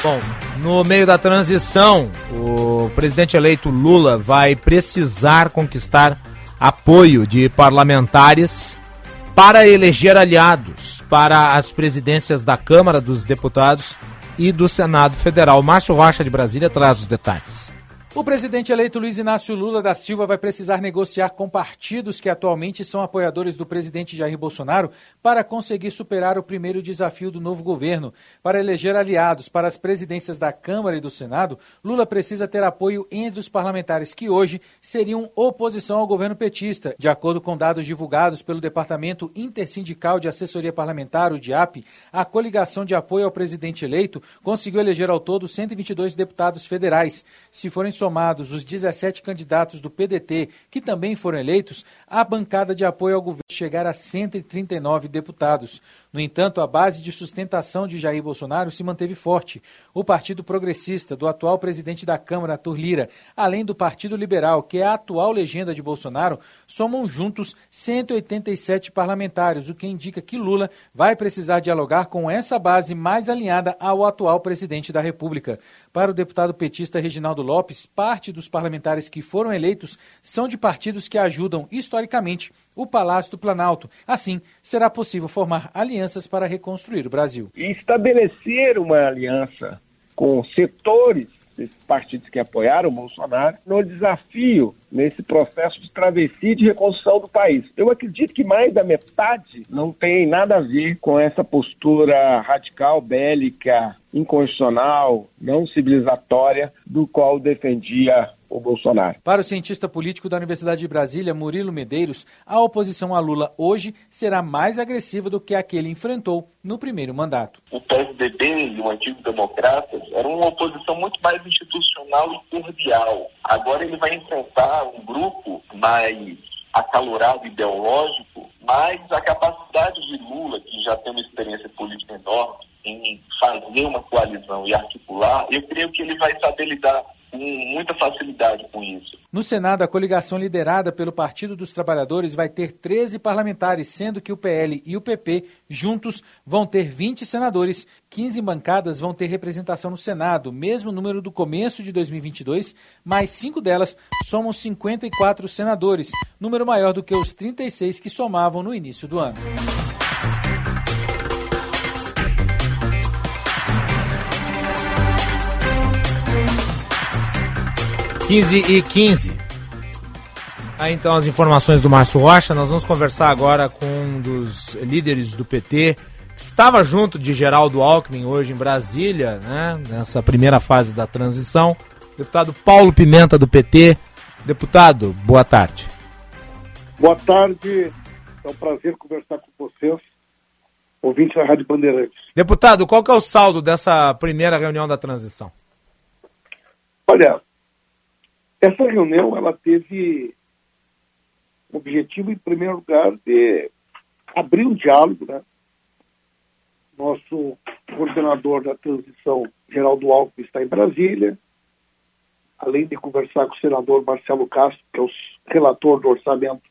Bom, no meio da transição, o presidente eleito Lula vai precisar conquistar apoio de parlamentares para eleger aliados para as presidências da Câmara dos Deputados e do Senado Federal. Márcio Rocha de Brasília traz os detalhes. O presidente eleito Luiz Inácio Lula da Silva vai precisar negociar com partidos que atualmente são apoiadores do presidente Jair Bolsonaro para conseguir superar o primeiro desafio do novo governo. Para eleger aliados para as presidências da Câmara e do Senado, Lula precisa ter apoio entre os parlamentares que hoje seriam oposição ao governo petista. De acordo com dados divulgados pelo Departamento Intersindical de Assessoria Parlamentar, o DIAP, a coligação de apoio ao presidente eleito conseguiu eleger ao todo 122 deputados federais. Se forem somados os 17 candidatos do PDT que também foram eleitos, a bancada de apoio ao governo chegar a 139 deputados. No entanto, a base de sustentação de Jair Bolsonaro se manteve forte. O Partido Progressista, do atual presidente da Câmara, Arthur Lira, além do Partido Liberal, que é a atual legenda de Bolsonaro, somam juntos 187 parlamentares, o que indica que Lula vai precisar dialogar com essa base mais alinhada ao atual presidente da República. Para o deputado petista Reginaldo Lopes, parte dos parlamentares que foram eleitos são de partidos que ajudam historicamente o Palácio do Planalto. Assim, será possível formar alianças para reconstruir o Brasil. E estabelecer uma aliança com setores desses partidos que apoiaram o Bolsonaro no desafio nesse processo de travessia de reconstrução do país. Eu acredito que mais da metade não tem nada a ver com essa postura radical, bélica, inconstitucional, não civilizatória do qual defendia o Bolsonaro. Para o cientista político da Universidade de Brasília, Murilo Medeiros, a oposição a Lula hoje será mais agressiva do que a que ele enfrentou no primeiro mandato. O PSDB e o Antigo Democratas eram uma oposição muito mais institucional e cordial. Agora ele vai enfrentar um grupo mais acalorado ideológico, mas a capacidade de Lula, que já tem uma experiência política enorme, em fazer uma coalizão e articular, eu creio que ele vai saber lidar com muita facilidade com isso. No Senado, a coligação liderada pelo Partido dos Trabalhadores vai ter 13 parlamentares, sendo que o PL e o PP, juntos, vão ter 20 senadores. 15 bancadas vão ter representação no Senado, mesmo número do começo de 2022, mas cinco delas somam 54 senadores, número maior do que os 36 que somavam no início do ano. 15 e 15. Aí então as informações do Márcio Rocha. Nós vamos conversar agora com um dos líderes do PT, que estava junto de Geraldo Alckmin hoje em Brasília, né, nessa primeira fase da transição. Deputado Paulo Pimenta do PT. Deputado, boa tarde. Boa tarde, é um prazer conversar com vocês, ouvintes da Rádio Bandeirantes. Deputado, qual que é o saldo dessa primeira reunião da transição? Olha, essa reunião ela teve o objetivo, em primeiro lugar, de abrir um diálogo. Né? Nosso coordenador da transição, Geraldo Alckmin, está em Brasília, além de conversar com o senador Marcelo Castro, que é o relator do orçamento.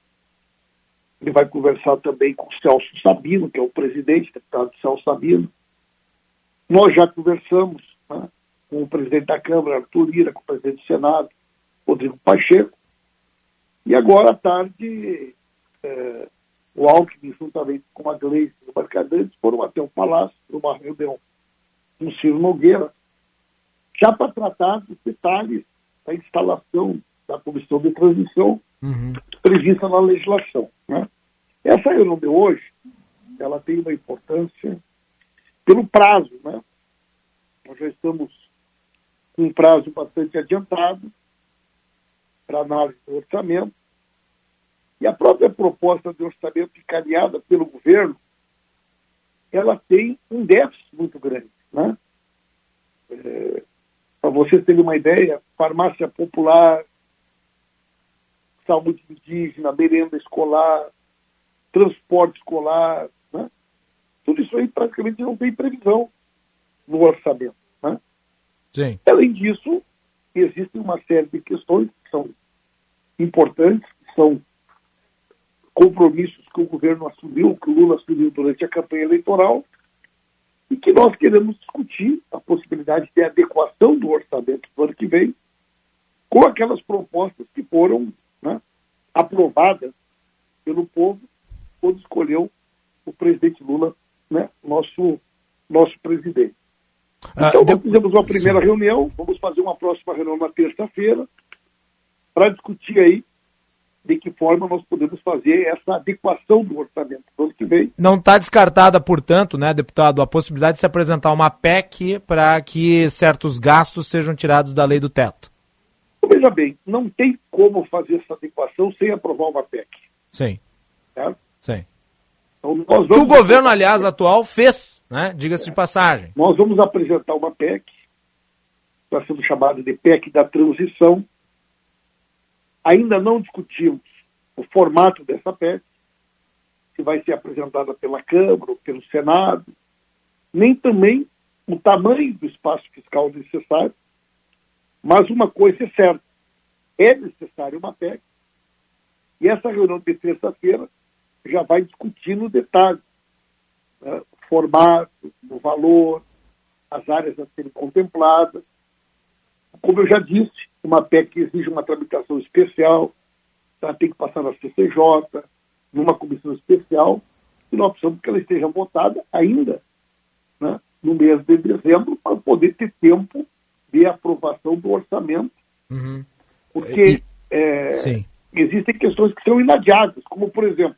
Ele vai conversar também com o Celso Sabino, que é o presidente, deputado Celso Sabino. Nós já conversamos né, com o presidente da Câmara, Arthur Lira, com o presidente do Senado, Rodrigo Pacheco. E agora à tarde, é, o Alckmin, juntamente com a Gleice e o foram até o Palácio, numa reunião com Ciro Nogueira, já para tratar dos detalhes da instalação da comissão de transição uhum. prevista na legislação. Né? Essa reunião de hoje, ela tem uma importância pelo prazo, né? Nós já estamos com um prazo bastante adiantado, para análise do orçamento. E a própria proposta de orçamento encaminhada pelo governo, ela tem um déficit muito grande. Né? É, para vocês terem uma ideia, farmácia popular, saúde indígena, merenda escolar, transporte escolar, né? tudo isso aí praticamente não tem previsão no orçamento. Né? Sim. Além disso, existem uma série de questões que são importantes, que são compromissos que o governo assumiu, que o Lula assumiu durante a campanha eleitoral, e que nós queremos discutir a possibilidade de adequação do orçamento do ano que vem com aquelas propostas que foram né, aprovadas pelo povo quando escolheu o presidente Lula, né, nosso, nosso presidente. Ah, então, nós fizemos uma primeira Sim. reunião, vamos fazer uma próxima reunião na terça-feira, para discutir aí de que forma nós podemos fazer essa adequação do orçamento do ano que vem. Não está descartada, portanto, né, deputado, a possibilidade de se apresentar uma PEC para que certos gastos sejam tirados da lei do teto. Veja bem, não tem como fazer essa adequação sem aprovar uma PEC. Sim. Certo? Sim. Então, nós que o governo, aliás, atual fez, né? Diga-se é. de passagem. Nós vamos apresentar uma PEC, está sendo chamada de PEC da transição, Ainda não discutimos o formato dessa PEC, se vai ser apresentada pela Câmara ou pelo Senado, nem também o tamanho do espaço fiscal necessário. Mas uma coisa é certa: é necessária uma PEC, e essa reunião de terça-feira já vai discutir no detalhe né, o formato, o valor, as áreas a serem contempladas. Como eu já disse, uma PEC exige uma tramitação especial, ela tem que passar na CCJ, numa comissão especial, e nós precisamos que ela esteja votada ainda né, no mês de dezembro, para poder ter tempo de aprovação do orçamento. Uhum. Porque é, existem questões que são inadiadas, como, por exemplo,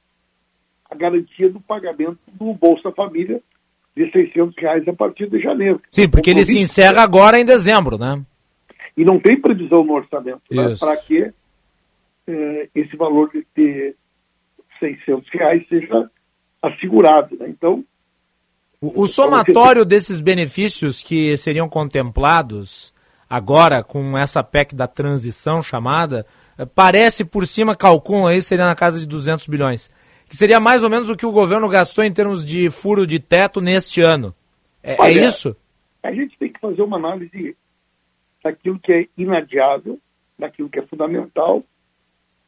a garantia do pagamento do Bolsa Família de 600 reais a partir de janeiro. Sim, porque ele se encerra agora em dezembro, né? E não tem previsão no orçamento né, para que é, esse valor de, de 600 reais seja assegurado. Né? Então. O, o somatório desses benefícios que seriam contemplados agora com essa PEC da transição chamada, é, parece por cima, calculam aí, seria na casa de 200 bilhões. Que seria mais ou menos o que o governo gastou em termos de furo de teto neste ano. É, é Olha, é isso? A gente tem que fazer uma análise daquilo que é inadiável daquilo que é fundamental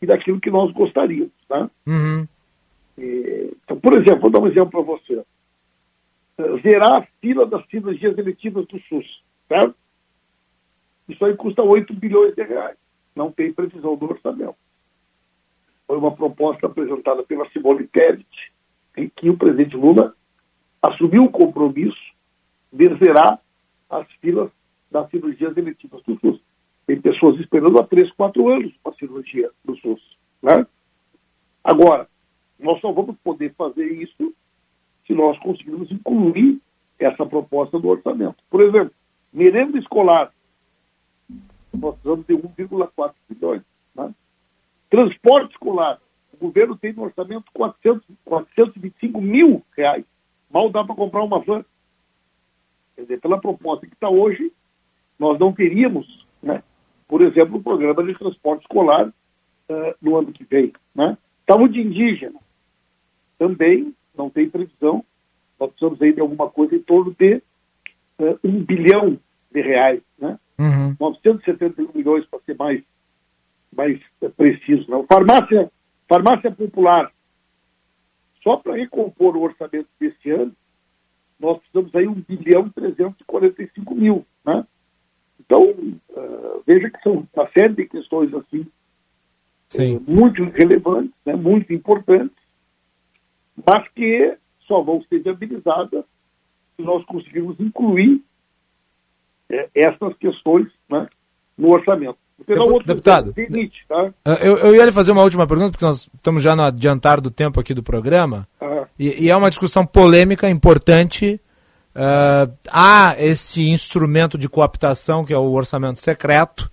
e daquilo que nós gostaríamos. Tá? Uhum. Então, por exemplo, vou dar um exemplo para você. Zerar a fila das cirurgias eletivas do SUS. Certo? Isso aí custa 8 bilhões de reais. Não tem previsão do orçamento. Foi uma proposta apresentada pela Simone Tebet, em que o presidente Lula assumiu o compromisso de zerar as filas das cirurgias eletivas do SUS. Tem pessoas esperando há 3, 4 anos para cirurgia do SUS. Né? Agora, nós só vamos poder fazer isso se nós conseguirmos incluir essa proposta no orçamento. Por exemplo, merenda escolar, nós precisamos de 1,4 bilhões. Transporte escolar, o governo tem no orçamento 400, 425 mil reais. Mal dá para comprar uma van. Quer dizer, pela proposta que está hoje, nós não teríamos, né, por exemplo, o programa de transporte escolar uh, no ano que vem. Né? Saúde indígena, também não tem previsão. Nós precisamos aí de alguma coisa em torno de uh, um bilhão de reais. Né? Uhum. 971 milhões para ser mais, mais preciso. Né? Farmácia, farmácia popular, só para recompor o orçamento desse ano, nós precisamos aí 1 bilhão e 345 mil. Né? Então, uh, veja que são uma série de questões assim Sim. muito relevantes, né, muito importantes, mas que só vão ser viabilizadas se nós conseguirmos incluir é, essas questões né, no orçamento. Deputado, Zenit, tá? Eu, eu ia lhe fazer uma última pergunta, porque nós estamos já no adiantar do tempo aqui do programa, Ah. e, e é uma discussão polêmica, importante. Ah, há esse instrumento de cooptação, que é o orçamento secreto,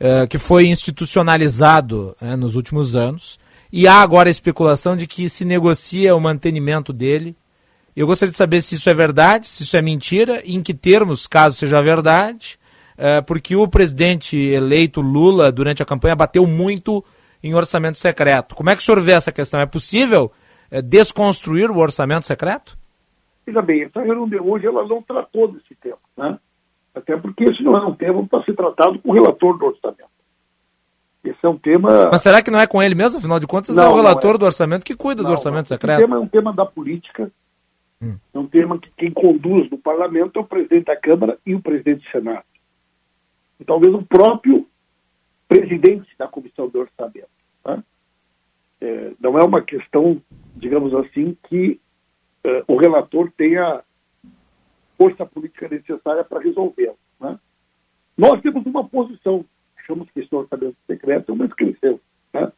eh, que foi institucionalizado eh, nos últimos anos, e há agora a especulação de que se negocia o mantenimento dele. Eu gostaria de saber se isso é verdade, se isso é mentira, e em que termos, caso seja verdade, porque o presidente eleito Lula, durante a campanha, bateu muito em orçamento secreto. Como é que o senhor vê essa questão? É possível eh, desconstruir o orçamento secreto? Veja bem, essa reunião de hoje ela não tratou desse tema, né? Até porque esse não é um tema para ser tratado com o relator do orçamento. Esse é um tema. Mas será que não é com ele mesmo? Afinal de contas, é Não, o não relator é. do orçamento que cuida do Não, orçamento não. secreto. Esse tema é um tema da política. É um tema que quem conduz no parlamento é o presidente da Câmara e o presidente do Senado. E talvez o próprio presidente da comissão de orçamento. né? É, não é uma questão, digamos assim, que é, o relator tenha força política necessária para resolver. Né? Nós temos uma posição, achamos que esse orçamento secreto é uma inscrição. Né?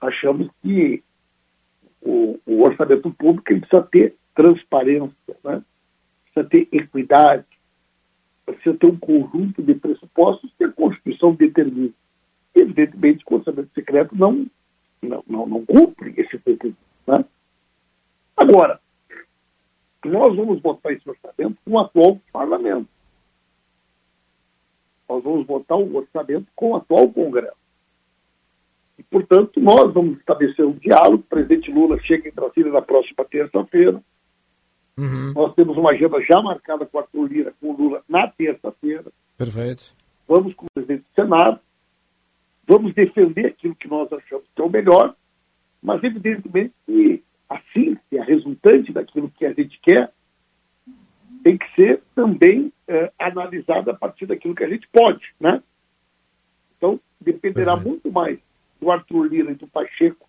Achamos que o, o orçamento público precisa ter transparência, né? precisa ter equidade, precisa ter um conjunto de pressupostos que a Constituição determina. Evidentemente o orçamento secreto não, não, não, não cumpre esse requisito. Né? Agora, nós vamos votar esse orçamento com o atual parlamento. Nós vamos votar o orçamento com o atual Congresso. E, portanto, nós vamos estabelecer um diálogo. O presidente Lula chega em Brasília na próxima terça-feira. Nós temos uma agenda já marcada com o Arthur Lira, com o Lula, na terça-feira. Perfeito. Vamos com o presidente do Senado. Vamos defender aquilo que nós achamos que é o melhor. Mas, evidentemente, que a síntese, a resultante daquilo que a gente quer, tem que ser também eh, analisada a partir daquilo que a gente pode, né? Então, dependerá muito mais do Arthur Lira e do Pacheco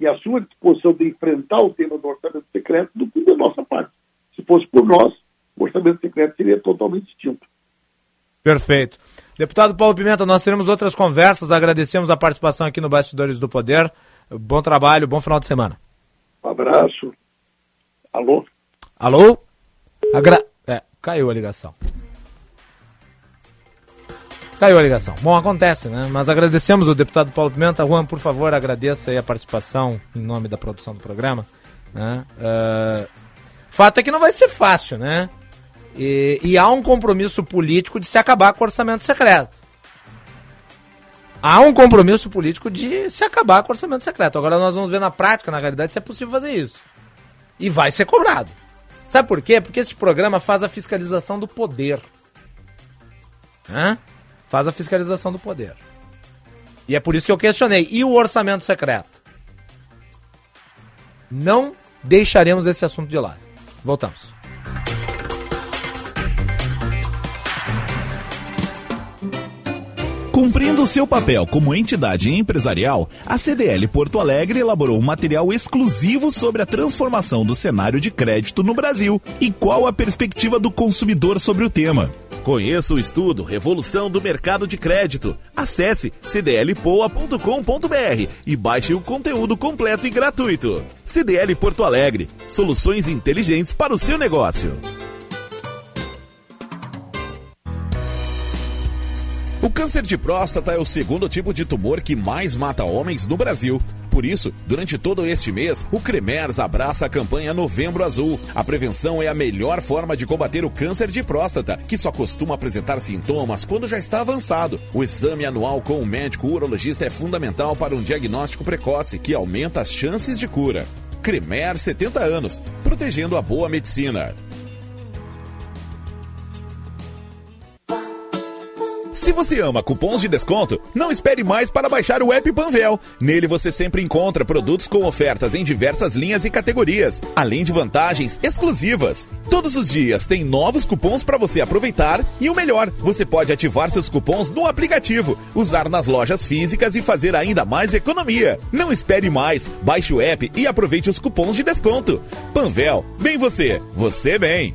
e a sua disposição de enfrentar o tema do orçamento secreto do que da nossa parte. Se fosse por nós, o orçamento secreto seria totalmente distinto. Perfeito. Deputado Paulo Pimenta, nós teremos outras conversas. Agradecemos a participação aqui no Bastidores do Poder. Bom trabalho, bom final de semana. Um abraço. Alô? Alô? Agra... É, caiu a ligação. Caiu a ligação. Bom, acontece, né? Mas agradecemos o deputado Paulo Pimenta. Juan, por favor, agradeça aí a participação em nome da produção do programa. Né? Uh, fato é que não vai ser fácil, né? E, e há um compromisso político de se acabar com o orçamento secreto. Há um compromisso político de se acabar com o orçamento secreto. Agora nós vamos ver na prática, na realidade, se é possível fazer isso. E vai ser cobrado. Sabe por quê? Porque esse programa faz a fiscalização do poder. Hã? Faz a fiscalização do poder. E é por isso que eu questionei. E o orçamento secreto? Não deixaremos esse assunto de lado. Voltamos. Cumprindo seu papel como entidade empresarial, a CDL Porto Alegre elaborou um material exclusivo sobre a transformação do cenário de crédito no Brasil e qual a perspectiva do consumidor sobre o tema. Conheça o estudo Revolução do Mercado de Crédito. Acesse cdlpoa.com.br e baixe o conteúdo completo e gratuito. CDL Porto Alegre, soluções inteligentes para o seu negócio. O câncer de próstata é o segundo tipo de tumor que mais mata homens no Brasil. Por isso, durante todo este mês, o Cremers abraça a campanha Novembro Azul. A prevenção é a melhor forma de combater o câncer de próstata, que só costuma apresentar sintomas quando já está avançado. O exame anual com o médico urologista é fundamental para um diagnóstico precoce, que aumenta as chances de cura. Cremer 70 anos, protegendo a boa medicina. Se você ama cupons de desconto, não espere mais para baixar o app Panvel. Nele você sempre encontra produtos com ofertas em diversas linhas e categorias, além de vantagens exclusivas. Todos os dias tem novos cupons para você aproveitar e o melhor, você pode ativar seus cupons no aplicativo, usar nas lojas físicas e fazer ainda mais economia. Não espere mais, baixe o app e aproveite os cupons de desconto. Panvel, bem você, você bem.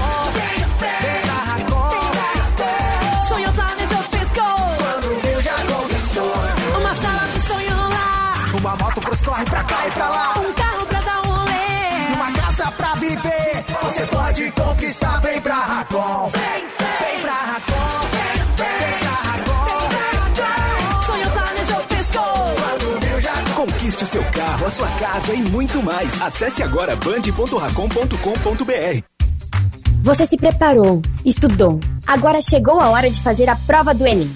Moto pros corre pra cá e pra lá. Um carro pra dar um rolê. E uma casa pra viver. Você pode conquistar, vem pra Racon. Vem, vem pra Racon. Vem, vem pra Racon. Sonho planejou, piscou. Quando viu, já Conquiste o seu carro, a sua casa e muito mais. Acesse agora band.racom.com.br. Você se preparou, estudou. Agora chegou a hora de fazer a prova do Enem.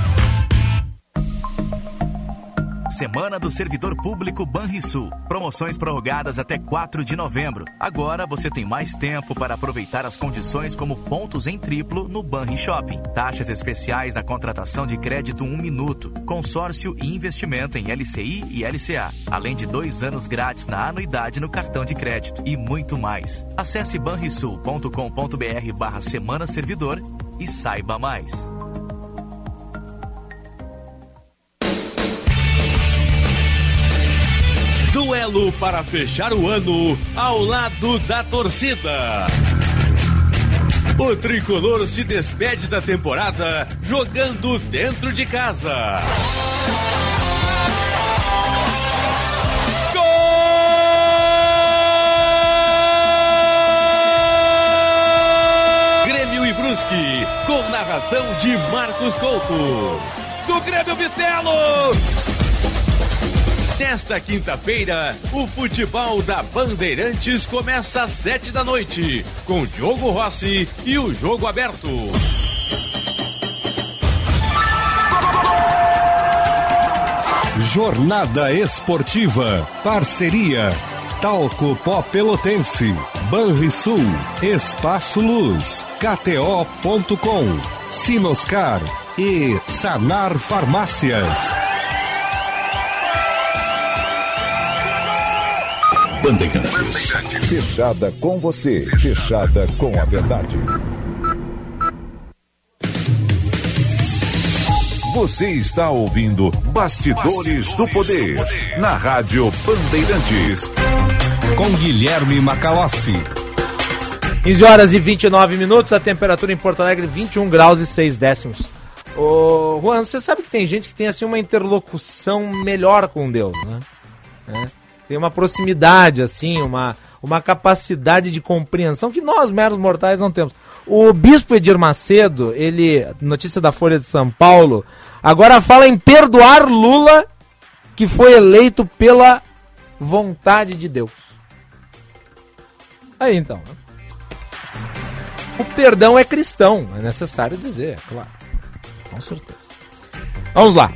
Semana do Servidor Público Banrisul. Promoções prorrogadas até 4 de novembro. Agora você tem mais tempo para aproveitar as condições como pontos em triplo no Banri Shopping. Taxas especiais na contratação de crédito 1 minuto. Consórcio e investimento em LCI e LCA. Além de dois anos grátis na anuidade no cartão de crédito. E muito mais. Acesse banrisul.com.br barra Semana Servidor e saiba mais. Para fechar o ano ao lado da torcida. O tricolor se despede da temporada jogando dentro de casa. Gol! Grêmio e Brusque, com narração de Marcos Couto. Do Grêmio Vitelo! Nesta quinta-feira, o futebol da Bandeirantes começa às sete da noite, com Diogo Rossi e o jogo aberto. Jornada Esportiva. Parceria. Talco Pó Pelotense. Banrisul. Espaço Luz. KTO.com. Sinoscar. E Sanar Farmácias. Bandeirantes. Fechada com você. Fechada com a verdade. Você está ouvindo Bastidores, do, Poder, na Rádio Bandeirantes. Com Guilherme Macalossi. 15 horas e 29 minutos, a temperatura em Porto Alegre 21 graus e 6 décimos. Ô, Juan, você sabe que tem gente que tem assim uma interlocução melhor com Deus, né? É. Tem uma proximidade, assim, uma, uma capacidade de compreensão que nós, meros mortais, não temos. O bispo Edir Macedo, ele, notícia da Folha de São Paulo, agora fala em perdoar Lula, que foi eleito pela vontade de Deus. Aí então. né? O perdão é cristão, é necessário dizer, é claro. Com certeza. Vamos lá.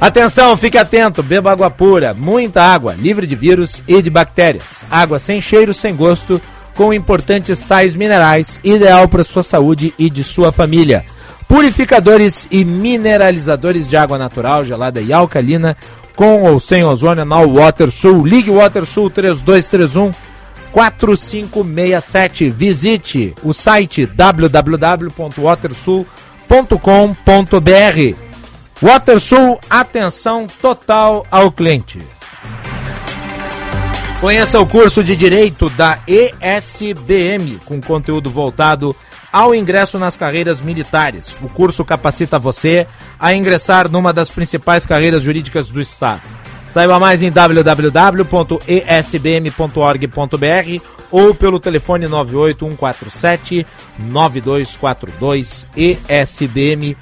Atenção, fique atento, beba água pura, muita água, livre de vírus e de bactérias. Água sem cheiro, sem gosto, com importantes sais minerais, ideal para sua saúde e de sua família. Purificadores e mineralizadores de água natural, gelada e alcalina, com ou sem ozônio na WaterSul. Ligue WaterSul 3231 4567. Visite o site www.watersul.com.br. WaterSul, atenção total ao cliente. Conheça o curso de Direito da ESBM, com conteúdo voltado ao ingresso nas carreiras militares. O curso capacita você a ingressar numa das principais carreiras jurídicas do Estado. Saiba mais em www.esbm.org.br ou pelo telefone 98147 9242 ESBM,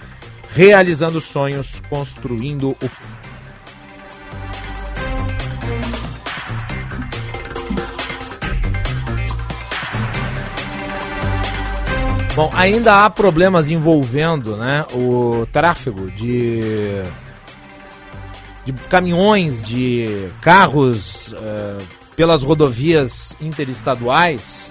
realizando sonhos, construindo o Bom, ainda há problemas envolvendo né, o tráfego de, de caminhões, de carros eh, pelas rodovias interestaduais,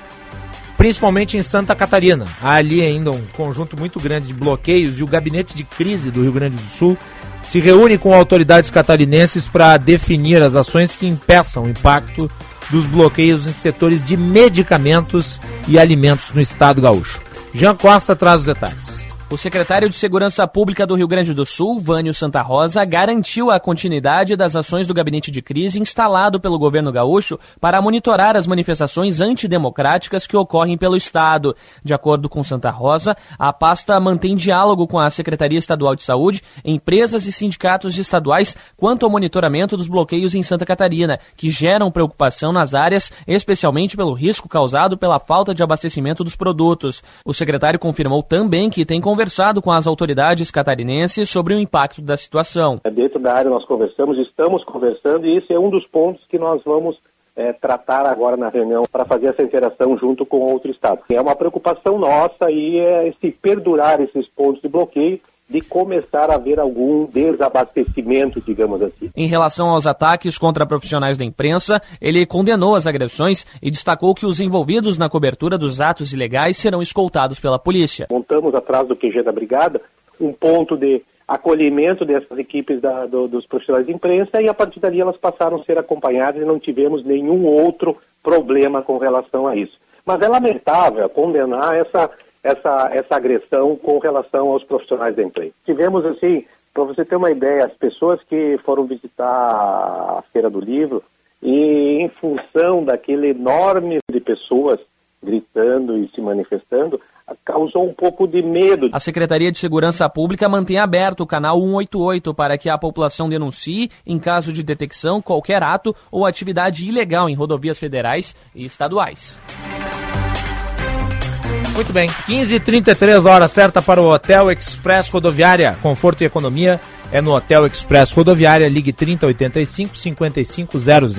principalmente em Santa Catarina. Há ali ainda um conjunto muito grande de bloqueios e o gabinete de crise do Rio Grande do Sul se reúne com autoridades catarinenses para definir as ações que impeçam o impacto dos bloqueios em setores de medicamentos e alimentos no estado gaúcho. Jean Costa traz os detalhes. O secretário de Segurança Pública do Rio Grande do Sul, Vânio Santa Rosa, garantiu a continuidade das ações do gabinete de crise instalado pelo governo gaúcho para monitorar as manifestações antidemocráticas que ocorrem pelo Estado. De acordo com Santa Rosa, a pasta mantém diálogo com a Secretaria Estadual de Saúde, empresas e sindicatos estaduais quanto ao monitoramento dos bloqueios em Santa Catarina, que geram preocupação nas áreas, especialmente pelo risco causado pela falta de abastecimento dos produtos. O secretário confirmou também que tem conversado com as autoridades catarinenses sobre o impacto da situação. Dentro da área nós conversamos, estamos conversando e esse é um dos pontos que nós vamos é, tratar agora na reunião para fazer essa interação junto com outro estado. É uma preocupação nossa e é se perdurar esses pontos de bloqueio de começar a haver algum desabastecimento, digamos assim. Em relação aos ataques contra profissionais da imprensa, ele condenou as agressões e destacou que os envolvidos na cobertura dos atos ilegais serão escoltados pela polícia. Montamos atrás do QG da Brigada um ponto de acolhimento dessas equipes da, do, dos profissionais de imprensa e a partir dali elas passaram a ser acompanhadas e não tivemos nenhum outro problema com relação a isso. Mas é lamentável condenar essa essa, essa agressão com relação aos profissionais da empresa. Tivemos, assim, para você ter uma ideia, as pessoas que foram visitar a Feira do Livro e em função daquele enorme de pessoas gritando e se manifestando, causou um pouco de medo. A Secretaria de Segurança Pública mantém aberto o canal 188 para que a população denuncie, em caso de detecção, qualquer ato ou atividade ilegal em rodovias federais e estaduais. Muito bem, 15h33 hora certa para o Hotel Express Rodoviária. Conforto e economia é no Hotel Express Rodoviária, ligue 3085 5500.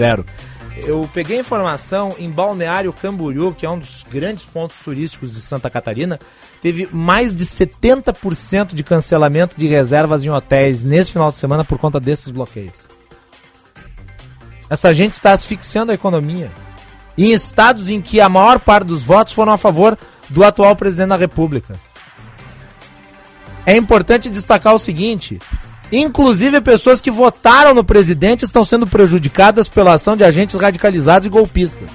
Eu peguei informação em Balneário Camboriú, que é um dos grandes pontos turísticos de Santa Catarina, teve mais de 70% de cancelamento de reservas em hotéis nesse final de semana por conta desses bloqueios. Essa gente está asfixiando a economia. Em estados em que a maior parte dos votos foram a favor do atual presidente da República. É importante destacar o seguinte: inclusive pessoas que votaram no presidente estão sendo prejudicadas pela ação de agentes radicalizados e golpistas.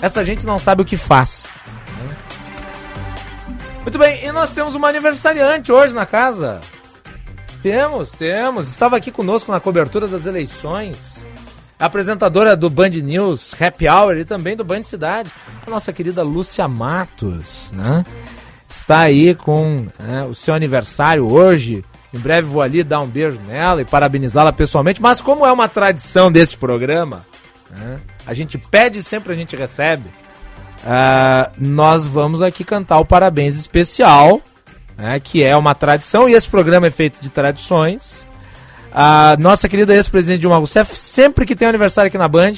Essa gente não sabe o que faz. Muito bem, e nós temos uma aniversariante hoje na casa. Temos, temos. Estava aqui conosco na cobertura das eleições. Apresentadora do Band News, Happy Hour e também do Band Cidade, a nossa querida Lúcia Matos, né? Está aí com né, o seu aniversário hoje. Em breve vou ali dar um beijo nela e parabenizá-la pessoalmente. Mas como é uma tradição desse programa, né, a gente pede e sempre a gente recebe. Uh, nós vamos aqui cantar o parabéns especial, né, que é uma tradição, e esse programa é feito de tradições. A nossa querida ex-presidente Dilma Rousseff, sempre que tem aniversário aqui na Band,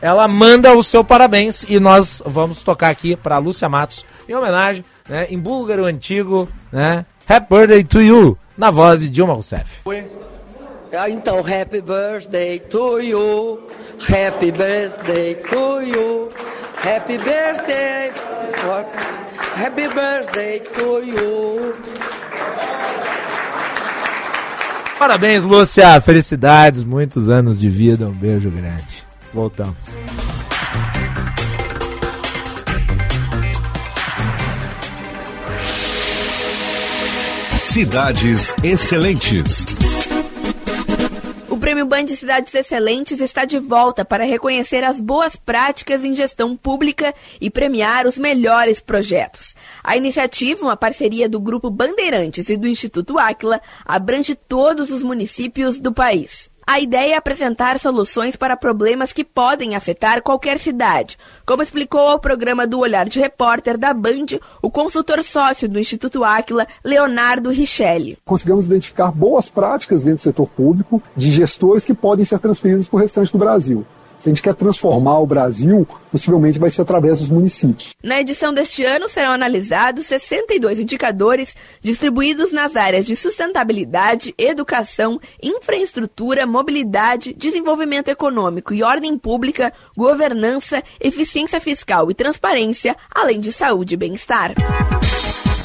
ela manda o seu parabéns e nós vamos tocar aqui para Lúcia Matos, em homenagem, né, em búlgaro antigo, né, Happy Birthday to You, na voz de Dilma Rousseff. Ah, Então, happy birthday to you, happy birthday to you, happy birthday, happy birthday to you. Parabéns, Lúcia. Felicidades, muitos anos de vida. Um beijo grande. Voltamos. Cidades Excelentes. O Prêmio Band Cidades Excelentes está de volta para reconhecer as boas práticas em gestão pública e premiar os melhores projetos. A iniciativa, uma parceria do Grupo Bandeirantes e do Instituto Áquila, abrange todos os municípios do país. A ideia é apresentar soluções para problemas que podem afetar qualquer cidade, como explicou ao programa do Olhar de Repórter da Band o consultor sócio do Instituto Áquila, Leonardo Richelli. conseguimos identificar boas práticas dentro do setor público de gestores que podem ser transferidas para o restante do Brasil. Se a gente quer transformar o Brasil, possivelmente vai ser através dos municípios. Na edição deste ano serão analisados 62 indicadores distribuídos nas áreas de sustentabilidade, educação, infraestrutura, mobilidade, desenvolvimento econômico e ordem pública, governança, eficiência fiscal e transparência, além de saúde e bem-estar.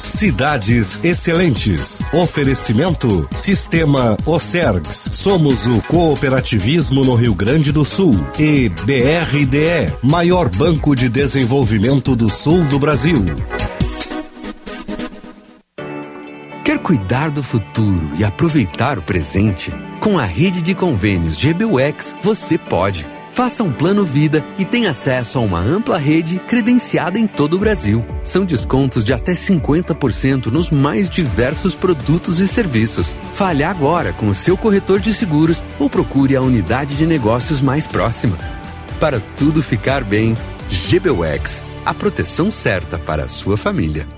Cidades Excelentes. Oferecimento Sistema Ocergs. Somos o cooperativismo no Rio Grande do Sul. E BRDE, maior banco de desenvolvimento do sul do Brasil. Quer cuidar do futuro e aproveitar o presente? Com a rede de convênios GBUX, você pode. Faça um plano vida e tenha acesso a uma ampla rede credenciada em todo o Brasil. São descontos de até 50% nos mais diversos produtos e serviços. Fale agora com o seu corretor de seguros ou procure a unidade de negócios mais próxima. Para tudo ficar bem, GBUX, a proteção certa para a sua família.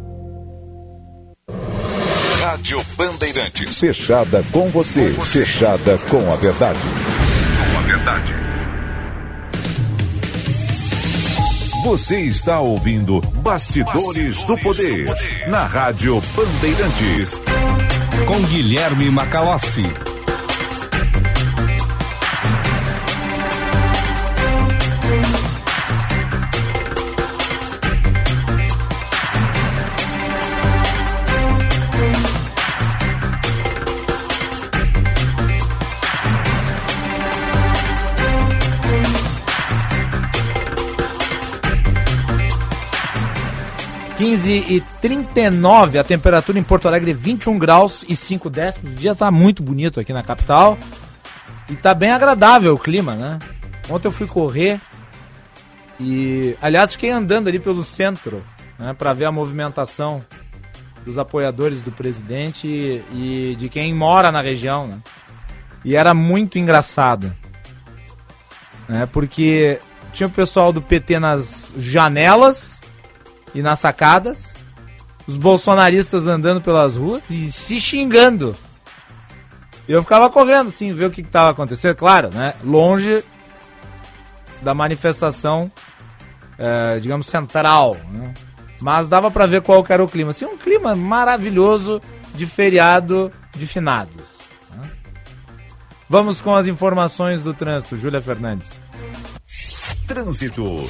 Rádio Bandeirantes. Fechada com você. Fechada com a verdade. Com a verdade. Você está ouvindo Bastidores, do, poder, na Rádio Bandeirantes. Com Guilherme Macalossi. 15 e 39, a temperatura em Porto Alegre 21 graus e 5 décimos. O dia tá muito bonito aqui na capital. E tá bem agradável o clima, né? Ontem eu fui correr e, aliás, fiquei andando ali pelo centro, né, para ver a movimentação dos apoiadores do presidente e, e de quem mora na região, né? E era muito engraçado, né? Porque tinha o pessoal do PT nas janelas e nas sacadas, os bolsonaristas andando pelas ruas e se xingando. Eu ficava correndo, assim, ver o que estava acontecendo. Claro, né? Longe da manifestação, eh, digamos, central, né? Mas dava para ver qual era o clima. Assim, um clima maravilhoso de feriado de finados. né? Vamos com as informações do trânsito. Júlia Fernandes. Trânsito.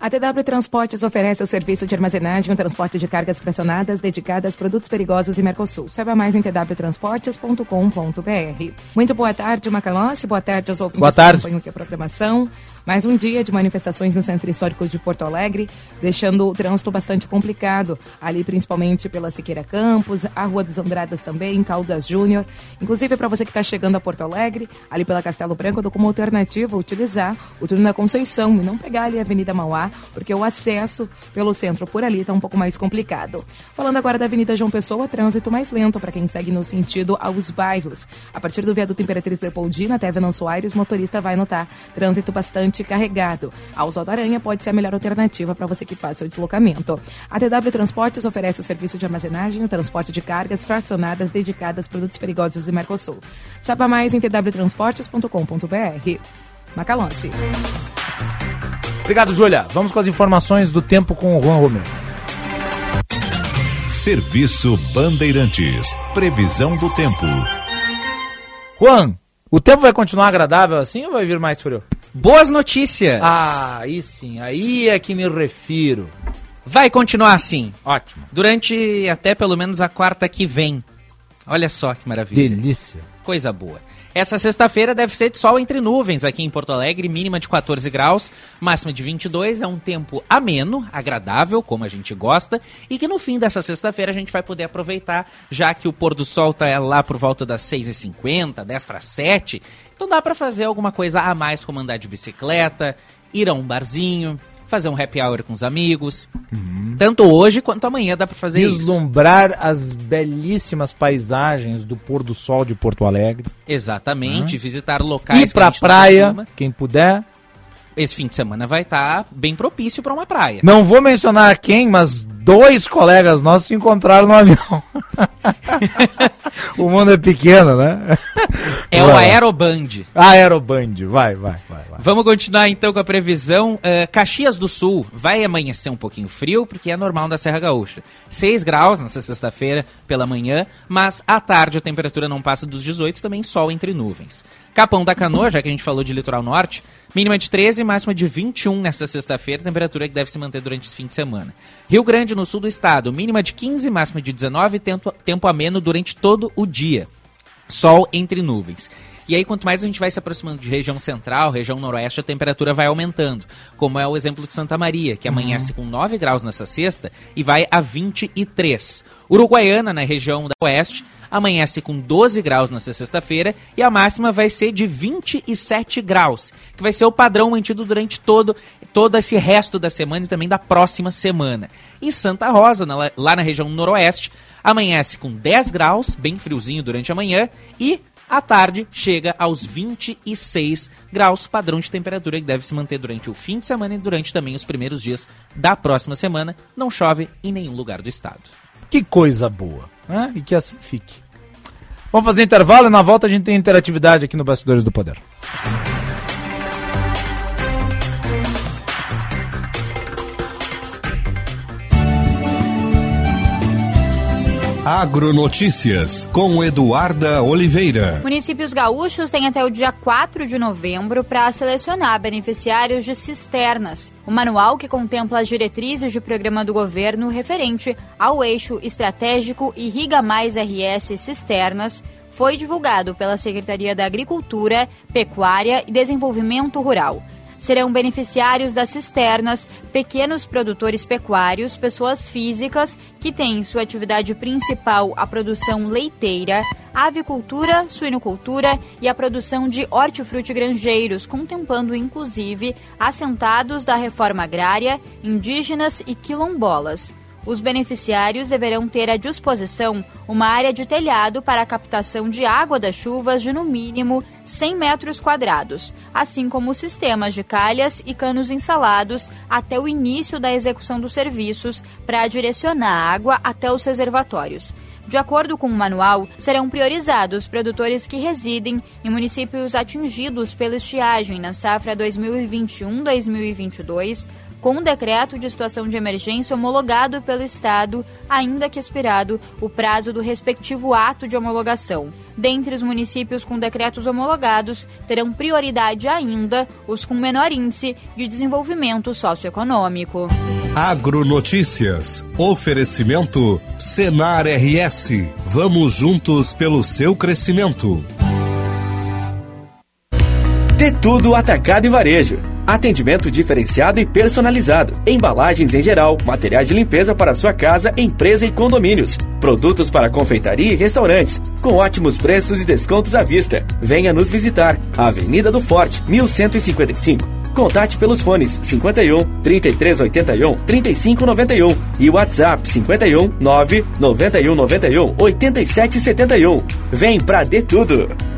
A TW Transportes oferece o serviço de armazenagem e transporte de cargas pressionadas dedicadas a produtos perigosos em Mercosul. Saiba mais em twtransportes.com.br. Muito boa tarde, Macalossi. Boa tarde aos ouvintes Boa tarde. que acompanham aqui a programação. Mais um dia de manifestações no Centro Histórico de Porto Alegre, deixando o trânsito bastante complicado, ali principalmente pela Siqueira Campos, a Rua dos Andradas também, Caldas Júnior. Inclusive, para você que está chegando a Porto Alegre, ali pela Castelo Branco, eu dou como alternativa utilizar o túnel da Conceição e não pegar ali a Avenida Mauá, porque o acesso pelo centro por ali está um pouco mais complicado. Falando agora da Avenida João Pessoa, trânsito mais lento para quem segue no sentido aos bairros. A partir do viaduto Imperatriz Leopoldina até Venanço Aires, o motorista vai notar trânsito bastante carregado. A Oswaldo Aranha pode ser a melhor alternativa para você que faz seu deslocamento. A TW Transportes oferece o serviço de armazenagem e transporte de cargas fracionadas dedicadas a produtos perigosos do Mercosul. Saiba mais em twtransportes.com.br. Macalossi. Obrigado, Júlia. Vamos com as informações do tempo com o Juan Romero. Serviço Bandeirantes. Previsão do tempo. Juan, o tempo vai continuar agradável assim ou vai vir mais frio? Boas notícias. Ah, aí sim, aí é que me refiro. Vai continuar assim. Ótimo. Durante até pelo menos a quarta que vem. Olha só que maravilha. Delícia. Coisa boa. Essa sexta-feira deve ser de sol entre nuvens aqui em Porto Alegre, mínima de 14 graus, máxima de 22. É um tempo ameno, agradável, como a gente gosta, e que no fim dessa sexta-feira a gente vai poder aproveitar, já que o pôr do sol tá lá por volta das 6h50, 10 para 7. Então dá para fazer alguma coisa a mais, como andar de bicicleta, ir a um barzinho, fazer um happy hour com os amigos. Tanto hoje quanto amanhã dá para fazer isso. Vislumbrar as belíssimas paisagens do pôr do sol de Porto Alegre. Exatamente, Hum. visitar locais Ir que pra não praia, quem puder. Esse fim de semana vai estar bem propício para uma praia. Não vou mencionar quem, mas dois colegas nossos se encontraram no avião. o mundo é pequeno, né? É o Vai. Aeroband. Aeroband, vai, vai, vai. vai. Vamos continuar então com a previsão. Eh, Caxias do Sul vai amanhecer um pouquinho frio, porque é normal da Serra Gaúcha. 6 graus nessa sexta-feira pela manhã, mas à tarde a temperatura não passa dos 18, também sol entre nuvens. Capão da Canoa, já que a gente falou de litoral norte, mínima de 13 máxima de 21 nessa sexta-feira, temperatura que deve se manter durante esse fim de semana. Rio Grande no sul do estado, mínima de 15, máxima de 19, tempo, tempo ameno durante todo o dia. Sol entre nuvens. E aí, quanto mais a gente vai se aproximando de região central, região noroeste, a temperatura vai aumentando. Como é o exemplo de Santa Maria, que amanhece com 9 graus nessa sexta e vai a 23. Uruguaiana, na região da oeste, amanhece com 12 graus nessa sexta-feira e a máxima vai ser de 27 graus, que vai ser o padrão mantido durante todo, todo esse resto da semana e também da próxima semana. E Santa Rosa, na- lá na região noroeste, amanhece com 10 graus, bem friozinho durante a manhã, e à tarde chega aos 26 graus, padrão de temperatura que deve se manter durante o fim de semana e durante também os primeiros dias da próxima semana. Não chove em nenhum lugar do estado. Que coisa boa, né? E que assim fique. Vamos fazer intervalo e na volta a gente tem interatividade aqui no Bastidores do Poder. Agronotícias com Eduarda Oliveira. Municípios gaúchos têm até o dia 4 de novembro para selecionar beneficiários de cisternas. O manual que contempla as diretrizes de programa do governo referente ao eixo estratégico Irriga Mais RS Cisternas foi divulgado pela Secretaria da Agricultura, Pecuária e Desenvolvimento Rural. Serão beneficiários das cisternas pequenos produtores pecuários, pessoas físicas que têm sua atividade principal a produção leiteira, avicultura, suinocultura e a produção de hortifruti grangeiros, contemplando inclusive assentados da reforma agrária, indígenas e quilombolas. Os beneficiários deverão ter à disposição uma área de telhado para a captação de água das chuvas de no mínimo 100 metros quadrados, assim como sistemas de calhas e canos instalados até o início da execução dos serviços para direcionar a água até os reservatórios. De acordo com o manual, serão priorizados produtores que residem em municípios atingidos pela estiagem na safra 2021-2022, com um decreto de situação de emergência homologado pelo Estado, ainda que expirado o prazo do respectivo ato de homologação. Dentre os municípios com decretos homologados, terão prioridade ainda os com menor índice de desenvolvimento socioeconômico. Agronotícias. Oferecimento Senar RS. Vamos juntos pelo seu crescimento. De tudo atacado e varejo. Atendimento diferenciado e personalizado. Embalagens em geral, materiais de limpeza para sua casa, empresa e condomínios. Produtos para confeitaria e restaurantes. Com ótimos preços e descontos à vista. Venha nos visitar. Avenida do Forte, 1155. Contate pelos fones 51 3381 3591 e WhatsApp 51 9 91 91 8771. Vem pra De Tudo!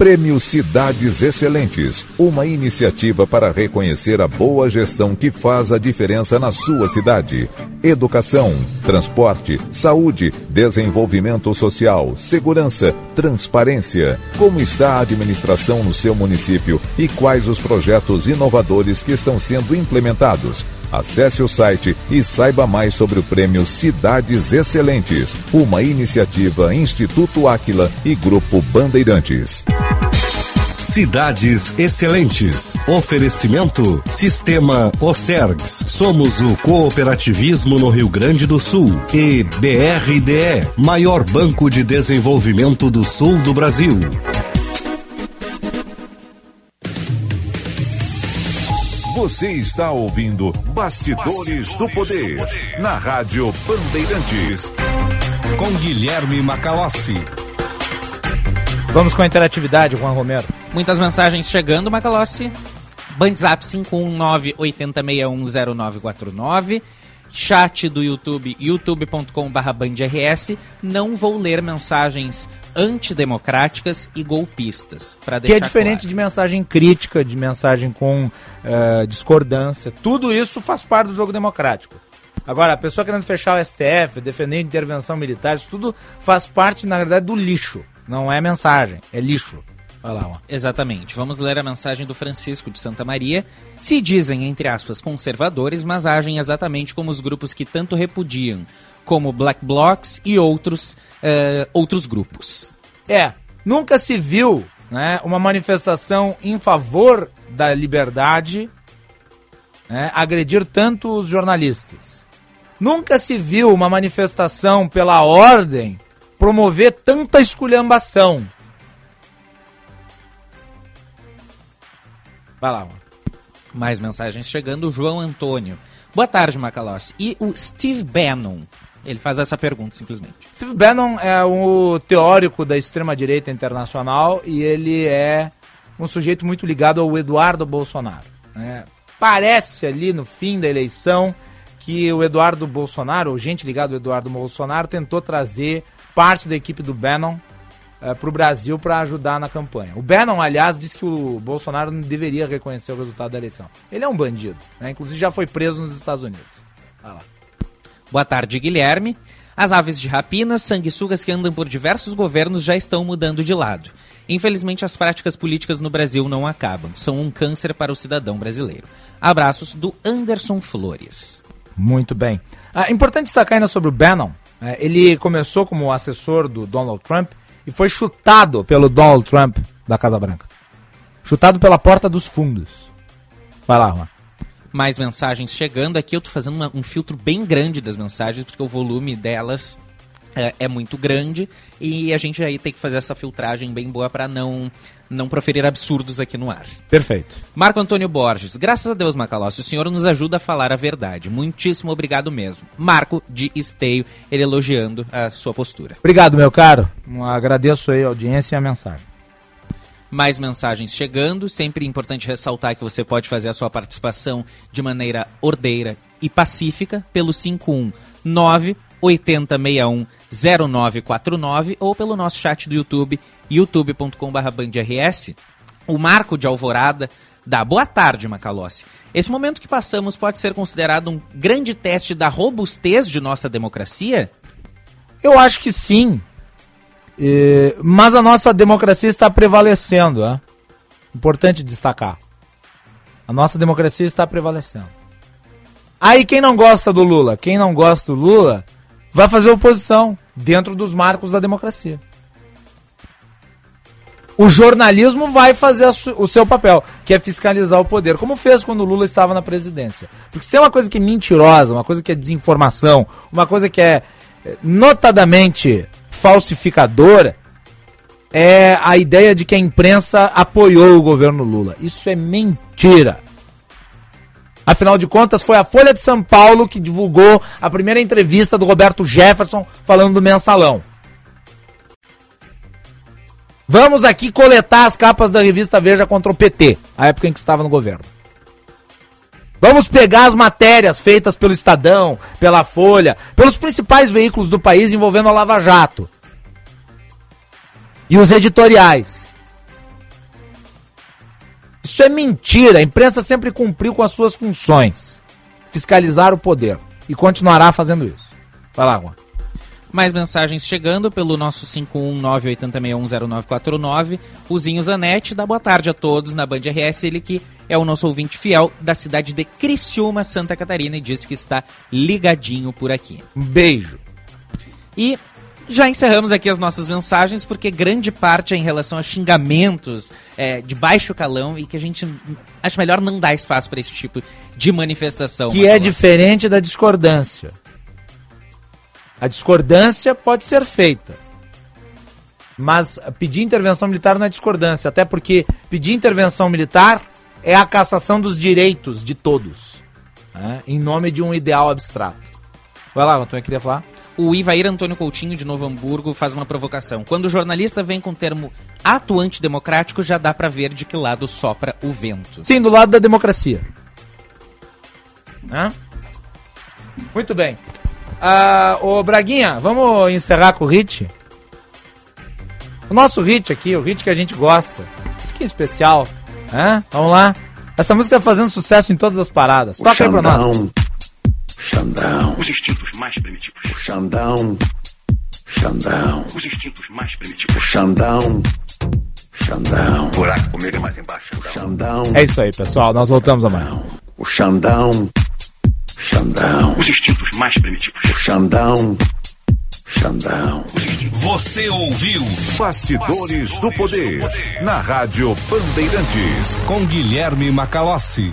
Prêmio Cidades Excelentes, uma iniciativa para reconhecer a boa gestão que faz a diferença na sua cidade. Educação, transporte, saúde, desenvolvimento social, segurança, transparência. Como está a administração no seu município e quais os projetos inovadores que estão sendo implementados? Acesse o site e saiba mais sobre o prêmio Cidades Excelentes, uma iniciativa Instituto Áquila e Grupo Bandeirantes. Cidades Excelentes. Oferecimento Sistema Ocergs. Somos o cooperativismo no Rio Grande do Sul. E BRDE, maior banco de desenvolvimento do sul do Brasil. Você está ouvindo Bastidores, do, Poder, na Rádio Bandeirantes. Com Guilherme Macalossi. Vamos com a interatividade, Juan Romero. Muitas mensagens chegando, Macalossi. Bandzap 519-80610949. Chat do YouTube, youtube.com.br bandrs. Não vou ler mensagens antidemocráticas e golpistas. Que é diferente claro. de mensagem crítica, de mensagem com eh, discordância. Tudo isso faz parte do jogo democrático. Agora, a pessoa querendo fechar o STF, defender intervenção militar, isso tudo faz parte, na verdade, do lixo. Não é mensagem, é lixo. Vai lá. Exatamente. Vamos ler a mensagem do Francisco de Santa Maria. Se dizem, entre aspas, conservadores, mas agem exatamente como os grupos que tanto repudiam, como Black Blocs e outros, eh, outros grupos. É, nunca se viu né, uma manifestação em favor da liberdade né, agredir tanto os jornalistas. Nunca se viu uma manifestação pela ordem promover tanta esculhambação. Vai lá. Mais mensagens chegando. O João Antônio. Boa tarde, Macalossi. E o Steve Bannon? Ele faz essa pergunta, simplesmente. Steve Bannon é o teórico da extrema-direita internacional e ele é um sujeito muito ligado ao Eduardo Bolsonaro. né? Parece ali no fim da eleição que o Eduardo Bolsonaro, ou gente ligada ao Eduardo Bolsonaro, tentou trazer parte da equipe do Bannon para o Brasil para ajudar na campanha. O Bannon, aliás, disse que o Bolsonaro não deveria reconhecer o resultado da eleição. Ele é um bandido, né? inclusive já foi preso nos Estados Unidos. Vai lá. Boa tarde, Guilherme. As aves de rapina, sanguessugas que andam por diversos governos já estão mudando de lado. Infelizmente, as práticas políticas no Brasil não acabam. São um câncer para o cidadão brasileiro. Abraços do Anderson Flores. Muito bem. Ah, importante destacar ainda sobre o Bannon. né? ele começou como assessor do Donald Trump e foi chutado pelo Donald Trump da Casa Branca. Chutado pela porta dos fundos. Vai lá, Juan. Mais mensagens chegando. Aqui eu tô fazendo uma- um filtro bem grande das mensagens, porque o volume delas é, é muito grande. E a gente aí tem que fazer essa filtragem bem boa para não, não proferir absurdos aqui no ar. Perfeito. Marco Antônio Borges, graças a Deus, Macalossi, o senhor nos ajuda a falar a verdade. Muitíssimo obrigado mesmo. Marco de Esteio, ele elogiando a sua postura. Obrigado, meu caro. Um, Agradeço aí a audiência e a mensagem. Mais mensagens chegando. Sempre importante ressaltar que você pode fazer a sua participação de maneira ordeira e pacífica pelo 519 8061 0949 ou pelo nosso chat do YouTube, youtube.com/bandrs. O Marco de Alvorada dá boa tarde, Macalossi. Esse momento que passamos pode ser considerado um grande teste da robustez de nossa democracia? Eu acho que sim. Mas a nossa democracia está prevalecendo. É? Importante destacar. A nossa democracia está prevalecendo. Aí quem não gosta do Lula, quem não gosta do Lula, vai fazer oposição dentro dos marcos da democracia. O jornalismo vai fazer o seu papel, que é fiscalizar o poder, como fez quando o Lula estava na presidência. Porque se tem uma coisa que é mentirosa, uma coisa que é desinformação, uma coisa que é eh, notadamente falsificadora, é a ideia de que a imprensa apoiou o governo Lula. Isso é mentira. Afinal de contas, foi a Folha de São Paulo que divulgou a primeira entrevista do Roberto Jefferson falando do mensalão. Vamos aqui coletar as capas da revista Veja contra o PT, a época em que estava no governo. Vamos pegar as matérias feitas pelo Estadão, pela Folha, pelos principais veículos do país envolvendo a Lava Jato. E os editoriais. Isso é mentira. A imprensa sempre cumpriu com as suas funções: fiscalizar o poder. E continuará fazendo isso. Vai lá, Juan. Mais mensagens chegando pelo nosso 519-80610949. O Zinho Zanetti dá boa tarde a todos na Band RS. Ele que é o nosso ouvinte fiel da cidade de Criciúma, Santa Catarina, e diz que está ligadinho por aqui. Um beijo. E Já encerramos aqui as nossas mensagens, porque grande parte é em relação a xingamentos é, de baixo calão e que a gente acha melhor não dar espaço para esse tipo de manifestação. Que é diferente da discordância. A discordância pode ser feita. Mas pedir intervenção militar não é discordância, até porque pedir intervenção militar é a cassação dos direitos de todos, né? em nome de um ideal abstrato. Vai lá, Antônio, queria falar? O Ivair Antônio Coutinho, de Novo Hamburgo, faz uma provocação. Quando o jornalista vem com o termo ato antidemocrático, já dá para ver de que lado sopra o vento. Sim, do lado da democracia. Né? Muito bem. Ah, ô Braguinha, vamos encerrar com o hit? O nosso hit aqui, o hit que a gente gosta. Isso que é especial. Né? Vamos lá. Essa música tá fazendo sucesso em todas as paradas. O Toca aí pra nós. Xandão. Os instintos mais primitivos. O Xandão. Xandão. Os instintos mais primitivos. O Xandão. Xandão. O buraco comigo é mais embaixo. Xandão. É isso aí, pessoal. Nós voltamos amanhã. O Xandão. Xandão. Os instintos mais primitivos. O Xandão. Xandão. Você ouviu Bastidores, do, poder, na Rádio Bandeirantes. Com Guilherme Macalossi.